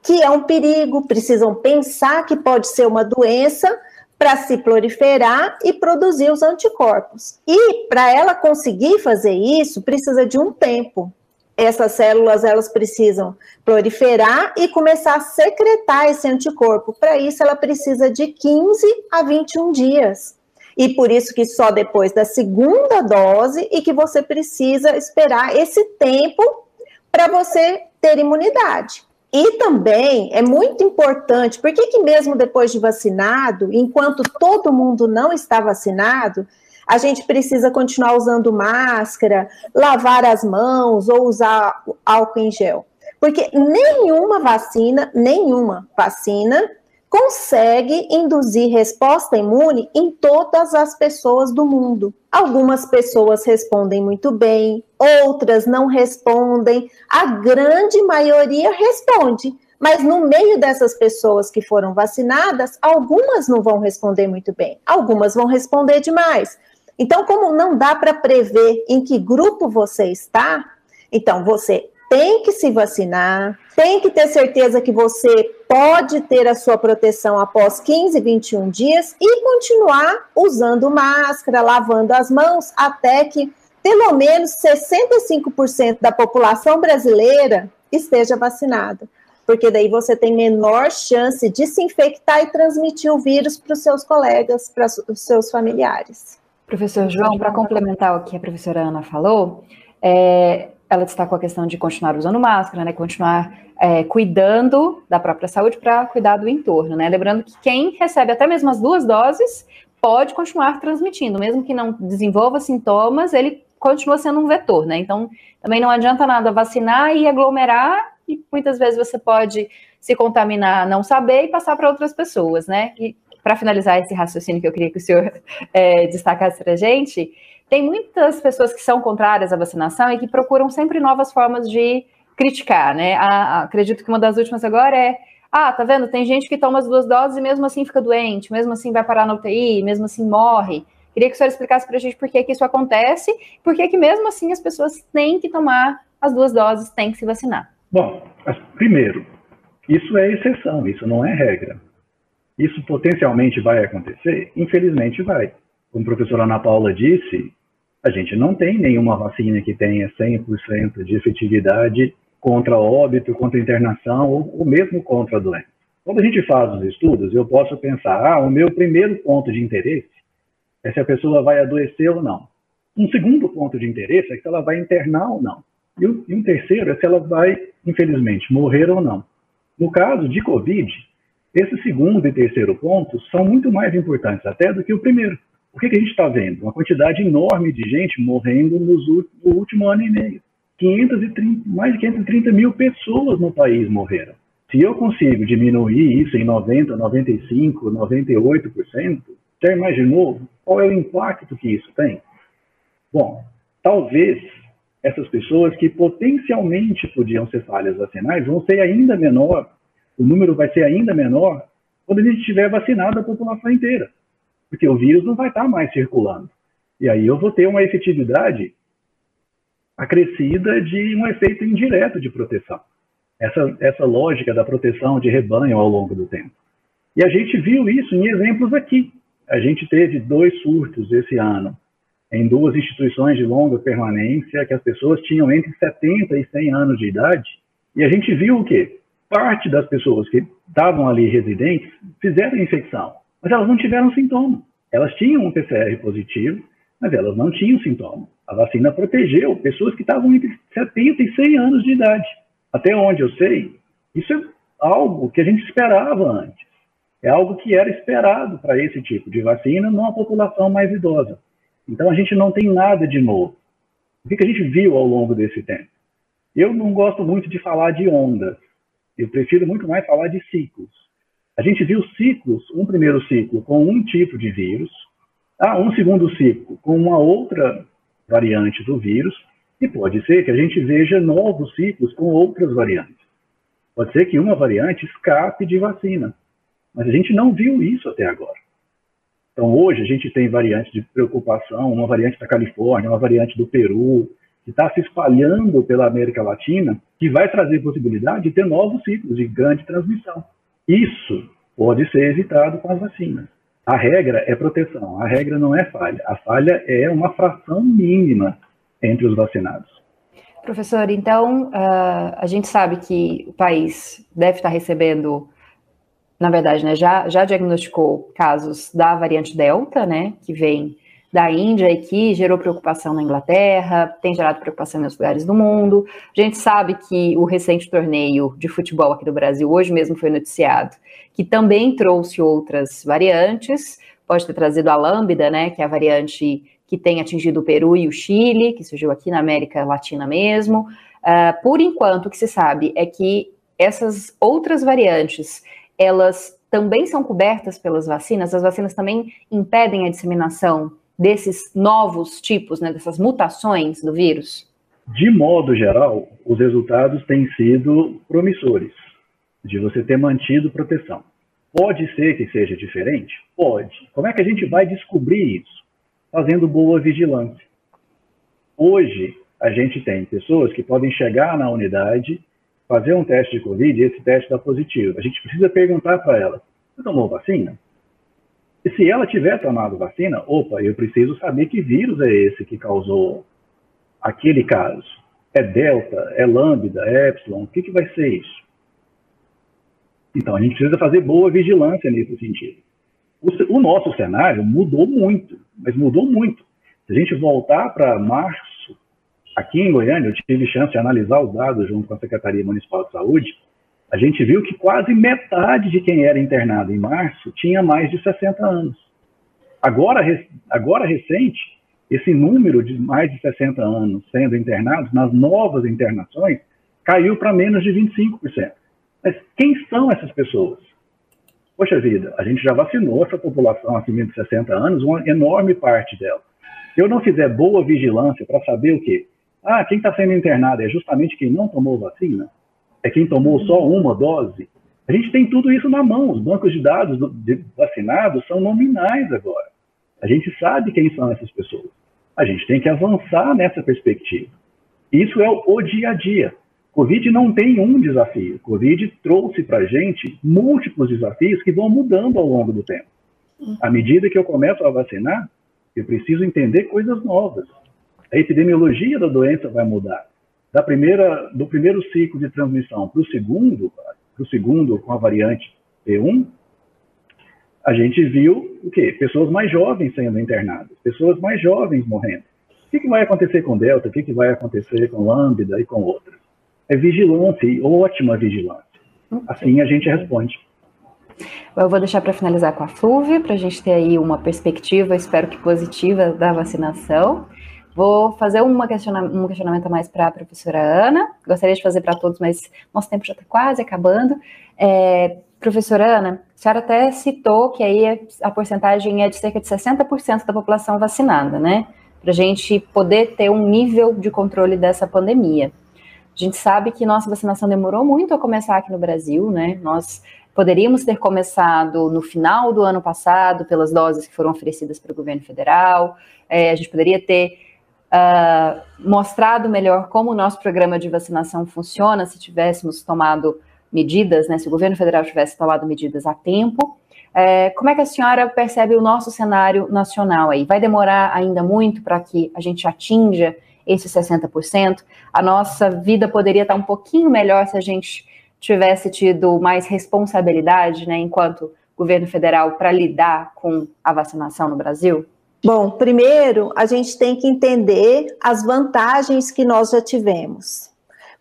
que é um perigo, precisam pensar que pode ser uma doença para se proliferar e produzir os anticorpos. E para ela conseguir fazer isso, precisa de um tempo essas células elas precisam proliferar e começar a secretar esse anticorpo. Para isso, ela precisa de 15 a 21 dias. E por isso que só depois da segunda dose e que você precisa esperar esse tempo para você ter imunidade. E também é muito importante, por que mesmo depois de vacinado, enquanto todo mundo não está vacinado, a gente precisa continuar usando máscara, lavar as mãos ou usar álcool em gel? Porque nenhuma vacina, nenhuma vacina consegue induzir resposta imune em todas as pessoas do mundo. Algumas pessoas respondem muito bem, outras não respondem, a grande maioria responde. Mas no meio dessas pessoas que foram vacinadas, algumas não vão responder muito bem, algumas vão responder demais. Então, como não dá para prever em que grupo você está, então você tem que se vacinar, tem que ter certeza que você pode ter a sua proteção após 15, 21 dias e continuar usando máscara, lavando as mãos, até que pelo menos 65% da população brasileira esteja vacinada. Porque daí você tem menor chance de se infectar e transmitir o vírus para os seus colegas, para os seus familiares. Professor João, para complementar o que a professora Ana falou, é, ela destacou a questão de continuar usando máscara, né, continuar é, cuidando da própria saúde para cuidar do entorno, né? Lembrando que quem recebe até mesmo as duas doses pode continuar transmitindo, mesmo que não desenvolva sintomas, ele continua sendo um vetor, né? Então, também não adianta nada vacinar e aglomerar, e muitas vezes você pode se contaminar, não saber e passar para outras pessoas, né? E para finalizar esse raciocínio que eu queria que o senhor é, destacasse para a gente, tem muitas pessoas que são contrárias à vacinação e que procuram sempre novas formas de criticar, né? A, acredito que uma das últimas agora é ah, tá vendo? Tem gente que toma as duas doses e mesmo assim fica doente, mesmo assim vai parar na UTI, mesmo assim morre. Queria que o senhor explicasse para a gente por que, que isso acontece, por que, que mesmo assim as pessoas têm que tomar as duas doses, têm que se vacinar. Bom, primeiro, isso é exceção, isso não é regra. Isso potencialmente vai acontecer? Infelizmente vai. Como a professora Ana Paula disse, a gente não tem nenhuma vacina que tenha 100% de efetividade contra óbito, contra internação ou, ou mesmo contra a doença. Quando a gente faz os estudos, eu posso pensar, ah, o meu primeiro ponto de interesse é se a pessoa vai adoecer ou não. Um segundo ponto de interesse é se ela vai internar ou não. E, um terceiro é se ela vai, infelizmente, morrer ou não. No caso de Covid, esse segundo e terceiro pontos são muito mais importantes até do que o primeiro. O que, que a gente está vendo? Uma quantidade enorme de gente morrendo nos, no último ano e meio. 530, mais de 530 mil pessoas no país morreram. Se eu consigo diminuir isso em 90, 95, 98%, já imaginou qual é o impacto que isso tem? Bom, talvez essas pessoas que potencialmente podiam ser falhas vacinais vão ser ainda menor, o número vai ser ainda menor quando a gente tiver vacinado a população inteira porque o vírus não vai estar mais circulando. E aí eu vou ter uma efetividade acrescida de um efeito indireto de proteção. Essa, essa lógica da proteção de rebanho ao longo do tempo. E a gente viu isso em exemplos aqui. A gente teve dois surtos esse ano em duas instituições de longa permanência que as pessoas tinham entre 70 e 100 anos de idade. E a gente viu o quê? Parte das pessoas que estavam ali residentes fizeram infecção mas elas não tiveram sintoma. Elas tinham um PCR positivo, mas elas não tinham sintoma. A vacina protegeu pessoas que estavam entre 70 e 100 anos de idade. Até onde eu sei, isso é algo que a gente esperava antes. É algo que era esperado para esse tipo de vacina numa população mais idosa. Então a gente não tem nada de novo. O que a gente viu ao longo desse tempo? Eu não gosto muito de falar de ondas. Eu prefiro muito mais falar de ciclos. A gente viu ciclos, um primeiro ciclo com um tipo de vírus, ah, um segundo ciclo com uma outra variante do vírus, e pode ser que a gente veja novos ciclos com outras variantes. Pode ser que uma variante escape de vacina, mas a gente não viu isso até agora. Então, hoje, a gente tem variantes de preocupação, uma variante da Califórnia, uma variante do Peru, que está se espalhando pela América Latina, que vai trazer possibilidade de ter novos ciclos de grande transmissão. Isso pode ser evitado com as vacinas. A regra é proteção, a regra não é falha. A falha é uma fração mínima entre os vacinados. Professor, então uh, a gente sabe que o país deve estar recebendo, na verdade, né, já, já diagnosticou casos da variante Delta, né, que vem da Índia e que gerou preocupação na Inglaterra, tem gerado preocupação em outros lugares do mundo. A gente sabe que o recente torneio de futebol aqui do Brasil, hoje mesmo foi noticiado, que também trouxe outras variantes, pode ter trazido a lambda, né, que é a variante que tem atingido o Peru e o Chile, que surgiu aqui na América Latina mesmo. Uh, por enquanto, o que se sabe é que essas outras variantes, elas também são cobertas pelas vacinas, as vacinas também impedem a disseminação desses novos tipos, né, dessas mutações do vírus? De modo geral, os resultados têm sido promissores, de você ter mantido proteção. Pode ser que seja diferente? Pode. Como é que a gente vai descobrir isso? Fazendo boa vigilância. Hoje, a gente tem pessoas que podem chegar na unidade, fazer um teste de Covid e esse teste dá positivo. A gente precisa perguntar para ela: você tomou vacina? E se ela tiver tomado vacina, opa, eu preciso saber que vírus é esse que causou aquele caso. É delta, é lambda, é epsilon, o que, que vai ser isso? Então, a gente precisa fazer boa vigilância nesse sentido. O, o nosso cenário mudou muito, mas mudou muito. Se a gente voltar para março, aqui em Goiânia, eu tive chance de analisar os dados junto com a Secretaria Municipal de Saúde, a gente viu que quase metade de quem era internado em março tinha mais de 60 anos. Agora, agora recente, esse número de mais de 60 anos sendo internados nas novas internações caiu para menos de 25%. Mas quem são essas pessoas? Poxa vida, a gente já vacinou essa população acima de 60 anos, uma enorme parte dela. Se eu não fizer boa vigilância para saber o quê? Ah, quem está sendo internado é justamente quem não tomou vacina? É quem tomou só uma dose. A gente tem tudo isso na mão. Os bancos de dados de vacinados são nominais agora. A gente sabe quem são essas pessoas. A gente tem que avançar nessa perspectiva. Isso é o, dia a dia. Covid não tem um desafio. Covid trouxe para a gente múltiplos desafios que vão mudando ao longo do tempo. À medida que eu começo a vacinar, eu preciso entender coisas novas. A epidemiologia da doença vai mudar da primeira, do primeiro ciclo de transmissão para o segundo, para o segundo com a variante P1, a gente viu o quê? Pessoas mais jovens sendo internadas, pessoas mais jovens morrendo. O que, que vai acontecer com Delta? O que, que vai acontecer com Lambda e com outras? É vigilância e ótima vigilância. Assim a gente responde. Eu vou deixar para finalizar com a Flúvia, para a gente ter aí uma perspectiva, espero que positiva, da vacinação. Vou fazer uma questiona um questionamento a mais para a professora Ana. Gostaria de fazer para todos, mas nosso tempo já está quase acabando. É, professora Ana, a senhora até citou que aí a porcentagem é de cerca de 60% da população vacinada, né? Para a gente poder ter um nível de controle dessa pandemia. A gente sabe que nossa vacinação demorou muito a começar aqui no Brasil, né? Nós poderíamos ter começado no final do ano passado, pelas doses que foram oferecidas pelo governo federal, é, a gente poderia ter uh, mostrado melhor como o nosso programa de vacinação funciona se tivéssemos tomado medidas, né, se o governo federal tivesse tomado medidas a tempo. É, como é que a senhora percebe o nosso cenário nacional aí? Vai demorar ainda muito para que a gente atinja esses 60%? A nossa vida poderia estar um pouquinho melhor se a gente tivesse tido mais responsabilidade, né, enquanto governo federal, para lidar com a vacinação no Brasil? Bom, primeiro a gente tem que entender as vantagens que nós já tivemos.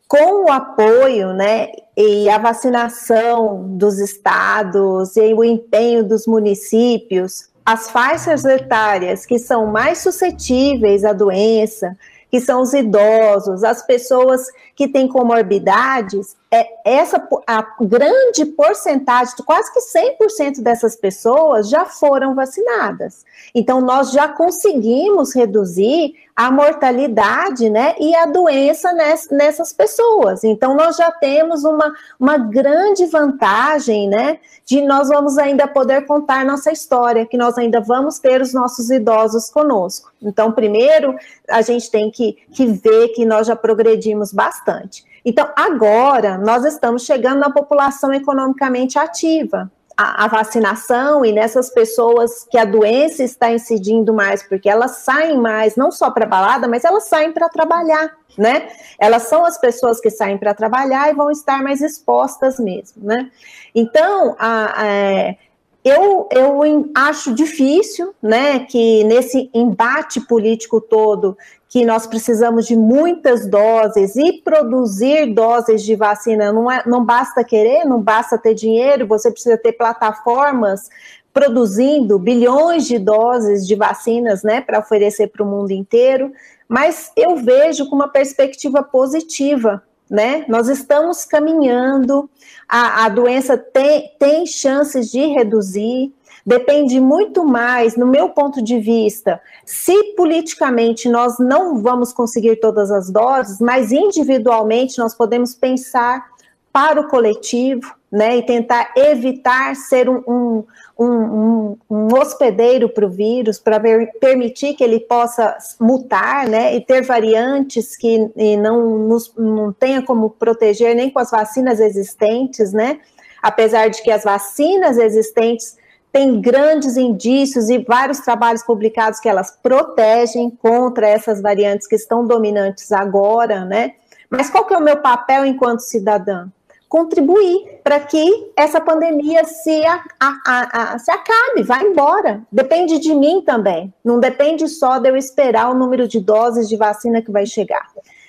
Com o apoio, né, e a vacinação dos estados e o empenho dos municípios, as faixas etárias que são mais suscetíveis à doença, que são os idosos, as pessoas que têm comorbidades, é, essa a grande porcentagem, quase que 100% dessas pessoas já foram vacinadas. Então, nós já conseguimos reduzir a mortalidade né, e a doença nessas pessoas. Então, nós já temos uma, uma grande vantagem né, de nós vamos ainda poder contar nossa história, que nós ainda vamos ter os nossos idosos conosco. Então, primeiro, a gente tem que, que ver que nós já progredimos bastante. Então, agora, nós estamos chegando na população economicamente ativa. A, a, vacinação e nessas pessoas que a doença está incidindo mais, porque elas saem mais, não só para balada, mas elas saem para trabalhar, né? Elas são as pessoas que saem para trabalhar e vão estar mais expostas mesmo, né? Então, a, a, é, eu, eu acho difícil, né, que nesse embate político todo, que nós precisamos de muitas doses e produzir doses de vacina, não, é, não basta querer, não basta ter dinheiro, você precisa ter plataformas produzindo bilhões de doses de vacinas, né, para oferecer para o mundo inteiro, mas eu vejo com uma perspectiva positiva, né? Nós estamos caminhando, a, a doença tem, tem chances de reduzir, depende muito mais, no meu ponto de vista, se politicamente nós não vamos conseguir todas as doses, mas individualmente nós podemos pensar para o coletivo, né, e tentar evitar ser um, um, um, um hospedeiro para o vírus, para permitir que ele possa mutar, né, e ter variantes que não, nos, não tenha como proteger nem com as vacinas existentes, né, apesar de que as vacinas existentes têm grandes indícios e vários trabalhos publicados que elas protegem contra essas variantes que estão dominantes agora, né, mas qual que é o meu papel enquanto cidadã? contribuir para que essa pandemia se, a, a, a, se acabe, vá embora. Depende de mim também. Não depende só de eu esperar o número de doses de vacina que vai chegar.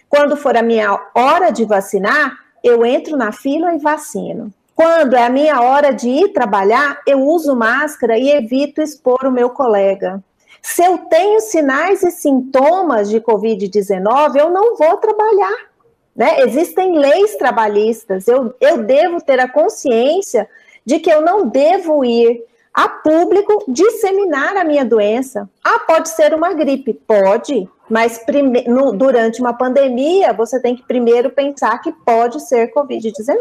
Quando for a minha hora de vacinar, eu entro na fila e vacino. Quando é a minha hora de ir trabalhar, eu uso máscara e evito expor o meu colega. Se eu tenho sinais e sintomas de Covid-19, eu não vou trabalhar né? Existem leis trabalhistas, eu, eu devo ter a consciência de que eu não devo ir a público disseminar a minha doença. Ah, pode ser uma gripe? Pode, mas no, durante uma pandemia você tem que primeiro pensar que pode ser Covid-19.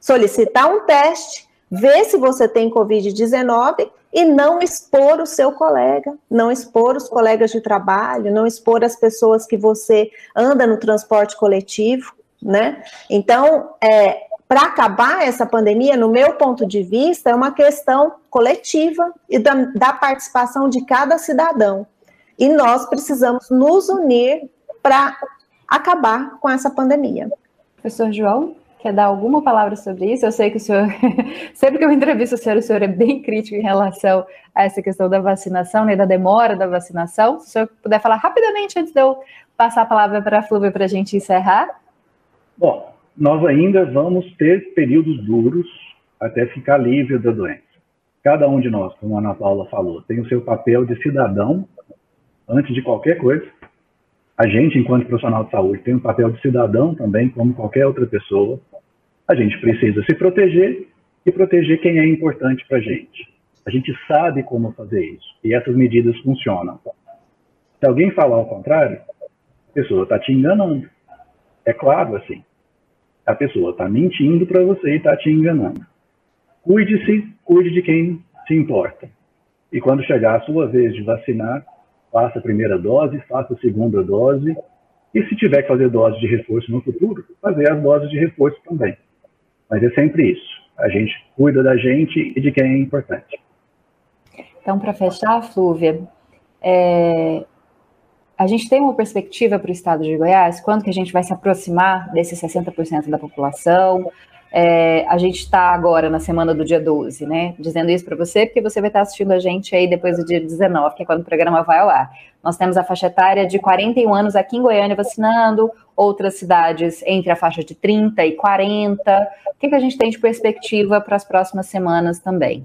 Solicitar um teste, ver se você tem Covid-19 e não expor o seu colega, não expor os colegas de trabalho, não expor as pessoas que você anda no transporte coletivo, né? Então, é, para acabar essa pandemia, no meu ponto de vista, é uma questão coletiva e da, da participação de cada cidadão. E nós precisamos nos unir para acabar com essa pandemia. Professor João? Quer dar alguma palavra sobre isso? Eu sei que o senhor, sempre que eu entrevisto o senhor, o senhor é bem crítico em relação a essa questão da vacinação, né, da demora da vacinação. Se o senhor puder falar rapidamente antes de eu passar a palavra para a Flúvia para a gente encerrar. Bom, nós ainda vamos ter períodos duros até ficar livre da doença. Cada um de nós, como a Ana Paula falou, tem o seu papel de cidadão antes de qualquer coisa a gente, enquanto profissional de saúde, tem um papel de cidadão também, como qualquer outra pessoa. A gente precisa se proteger e proteger quem é importante para a gente. A gente sabe como fazer isso e essas medidas funcionam. Se alguém falar ao contrário, a pessoa está te enganando. É claro assim. A pessoa está mentindo para você e está te enganando. Cuide-se, cuide de quem se importa. E quando chegar a sua vez de vacinar, faça a primeira dose, faça a segunda dose, e se tiver que fazer dose de reforço no futuro, fazer as doses de reforço também. Mas é sempre isso. A gente cuida da gente e de quem é importante. Então, para fechar, Flúvia, é, a gente tem uma perspectiva para o estado de Goiás? Quando que a gente vai se aproximar desses 60% da população? É, a gente está agora na semana do dia 12, né? Dizendo isso para você, porque você vai estar assistindo a gente aí depois do dia 19, que é quando o programa vai ao ar. Nós temos a faixa etária de 41 anos aqui em Goiânia vacinando, outras cidades entre a faixa de 30 e 40. O que, que a gente tem de perspectiva para as próximas semanas também?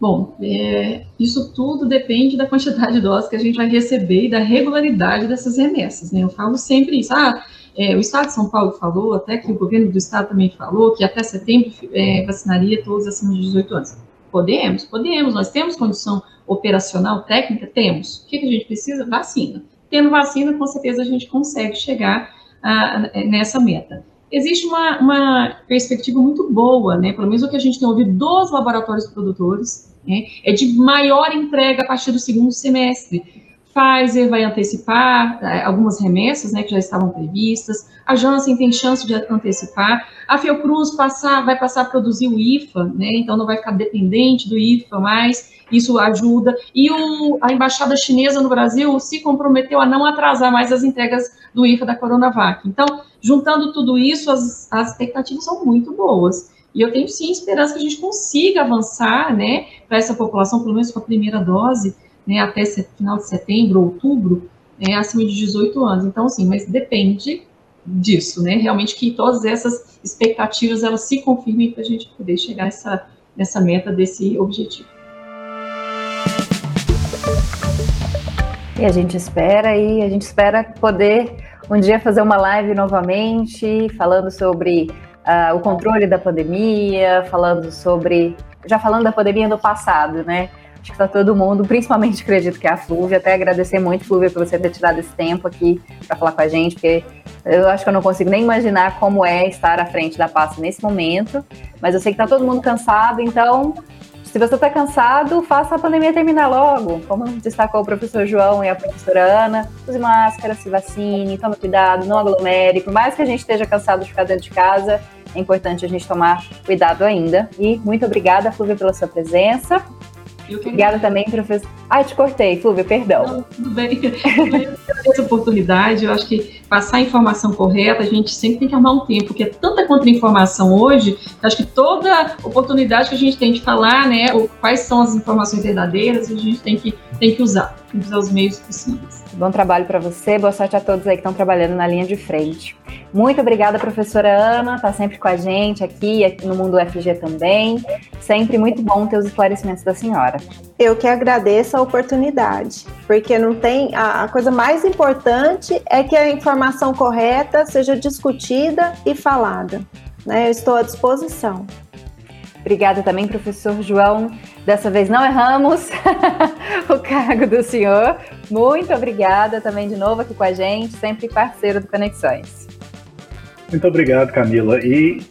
Bom, é, isso tudo depende da quantidade de doses que a gente vai receber e da regularidade dessas remessas. Né? Eu falo sempre isso. Ah, é, o Estado de São Paulo falou, até que o governo do Estado também falou, que até setembro é, vacinaria todos acima de 18 anos. Podemos, podemos, nós temos condição operacional, técnica? Temos. O que, que a gente precisa? Vacina. Tendo vacina, com certeza a gente consegue chegar a, a, nessa meta. Existe uma, uma, perspectiva muito boa, né, pelo menos o que a gente tem ouvido dos laboratórios produtores, né, é de maior entrega a partir do segundo semestre. Pfizer vai antecipar é, algumas remessas, né, que já estavam previstas. A Janssen tem chance de antecipar. A Fiocruz passar, vai passar a produzir o IFA, né, então não vai ficar dependente do IFA mais. Isso ajuda. E o, a embaixada chinesa no Brasil se comprometeu a não atrasar mais as entregas do IFA da Coronavac. Então, juntando tudo isso, as, as expectativas são muito boas. E eu tenho sim esperança que a gente consiga avançar, né, para essa população, pelo menos com a primeira dose, né, até final de setembro, outubro, né, acima de 18 anos. Então, sim, mas depende disso, né, realmente que todas essas expectativas, elas se confirmem para a gente poder chegar nessa, nessa meta desse objetivo. E a gente espera e a gente espera poder um dia fazer uma live novamente, falando sobre uh, o controle da pandemia, falando sobre. Já falando da pandemia do passado, né? Acho que está todo mundo, principalmente acredito que é a Flúvia, até agradecer muito, Flúvia, por você ter tirado esse tempo aqui para falar com a gente, porque eu acho que eu não consigo nem imaginar como é estar à frente da pasta nesse momento, mas eu sei que está todo mundo cansado, então se você está cansado, faça a pandemia terminar logo. Como destacou o professor João e a professora Ana, use máscara, se vacine, tome cuidado, não aglomere. Por mais que a gente esteja cansado de ficar dentro de casa, é importante a gente tomar cuidado ainda. E muito obrigada, Flúvia, pela sua presença. Obrigada também, professor. Ai, te cortei, Flúvia, perdão. Não, tudo bem. essa oportunidade, eu acho que passar a informação correta, a gente sempre tem que armar um tempo, porque é tanta contra-informação hoje, acho que toda oportunidade que a gente tem de falar, né, quais são as informações verdadeiras, a gente tem que, tem que usar, tem que usar os meios possíveis. Bom trabalho para você, boa sorte a todos aí que estão trabalhando na linha de frente. Muito obrigada, professora Ana, está sempre com a gente aqui, aqui no Mundo UFG também. Sempre muito bom ter os esclarecimentos da senhora. Eu que agradeço a oportunidade, porque não tem a, a coisa mais importante é que a informação correta seja discutida e falada. Né? Eu estou à disposição. Obrigada também, professor João. Dessa vez não erramos o cargo do senhor. Muito obrigada também de novo aqui com a gente, sempre parceiro do Conexões. Muito obrigado, Camila. E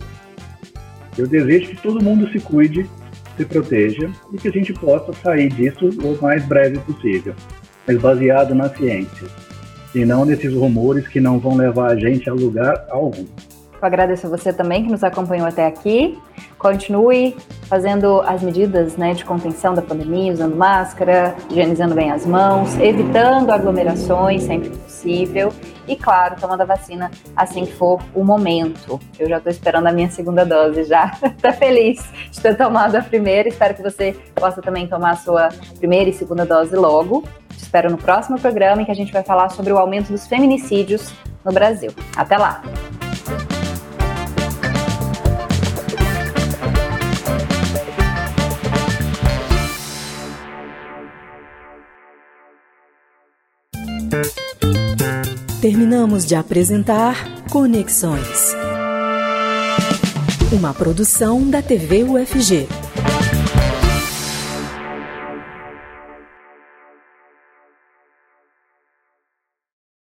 eu desejo que todo mundo se cuide, se proteja e que a gente possa sair disso o mais breve possível, mas baseado na ciência, e não nesses rumores que não vão levar a gente a lugar algum. Eu agradeço a você também que nos acompanhou até aqui. Continue fazendo as medidas né, de contenção da pandemia, usando máscara, higienizando bem as mãos, evitando aglomerações sempre que possível e, claro, tomando a vacina assim que for o momento. Eu já estou esperando a minha segunda dose já. Estou feliz de ter tomado a primeira. Espero que você possa também tomar a sua primeira e segunda dose logo. Te espero no próximo programa em que a gente vai falar sobre o aumento dos feminicídios no Brasil. Até lá! Terminamos de apresentar Conexões. Uma produção da TV UFG.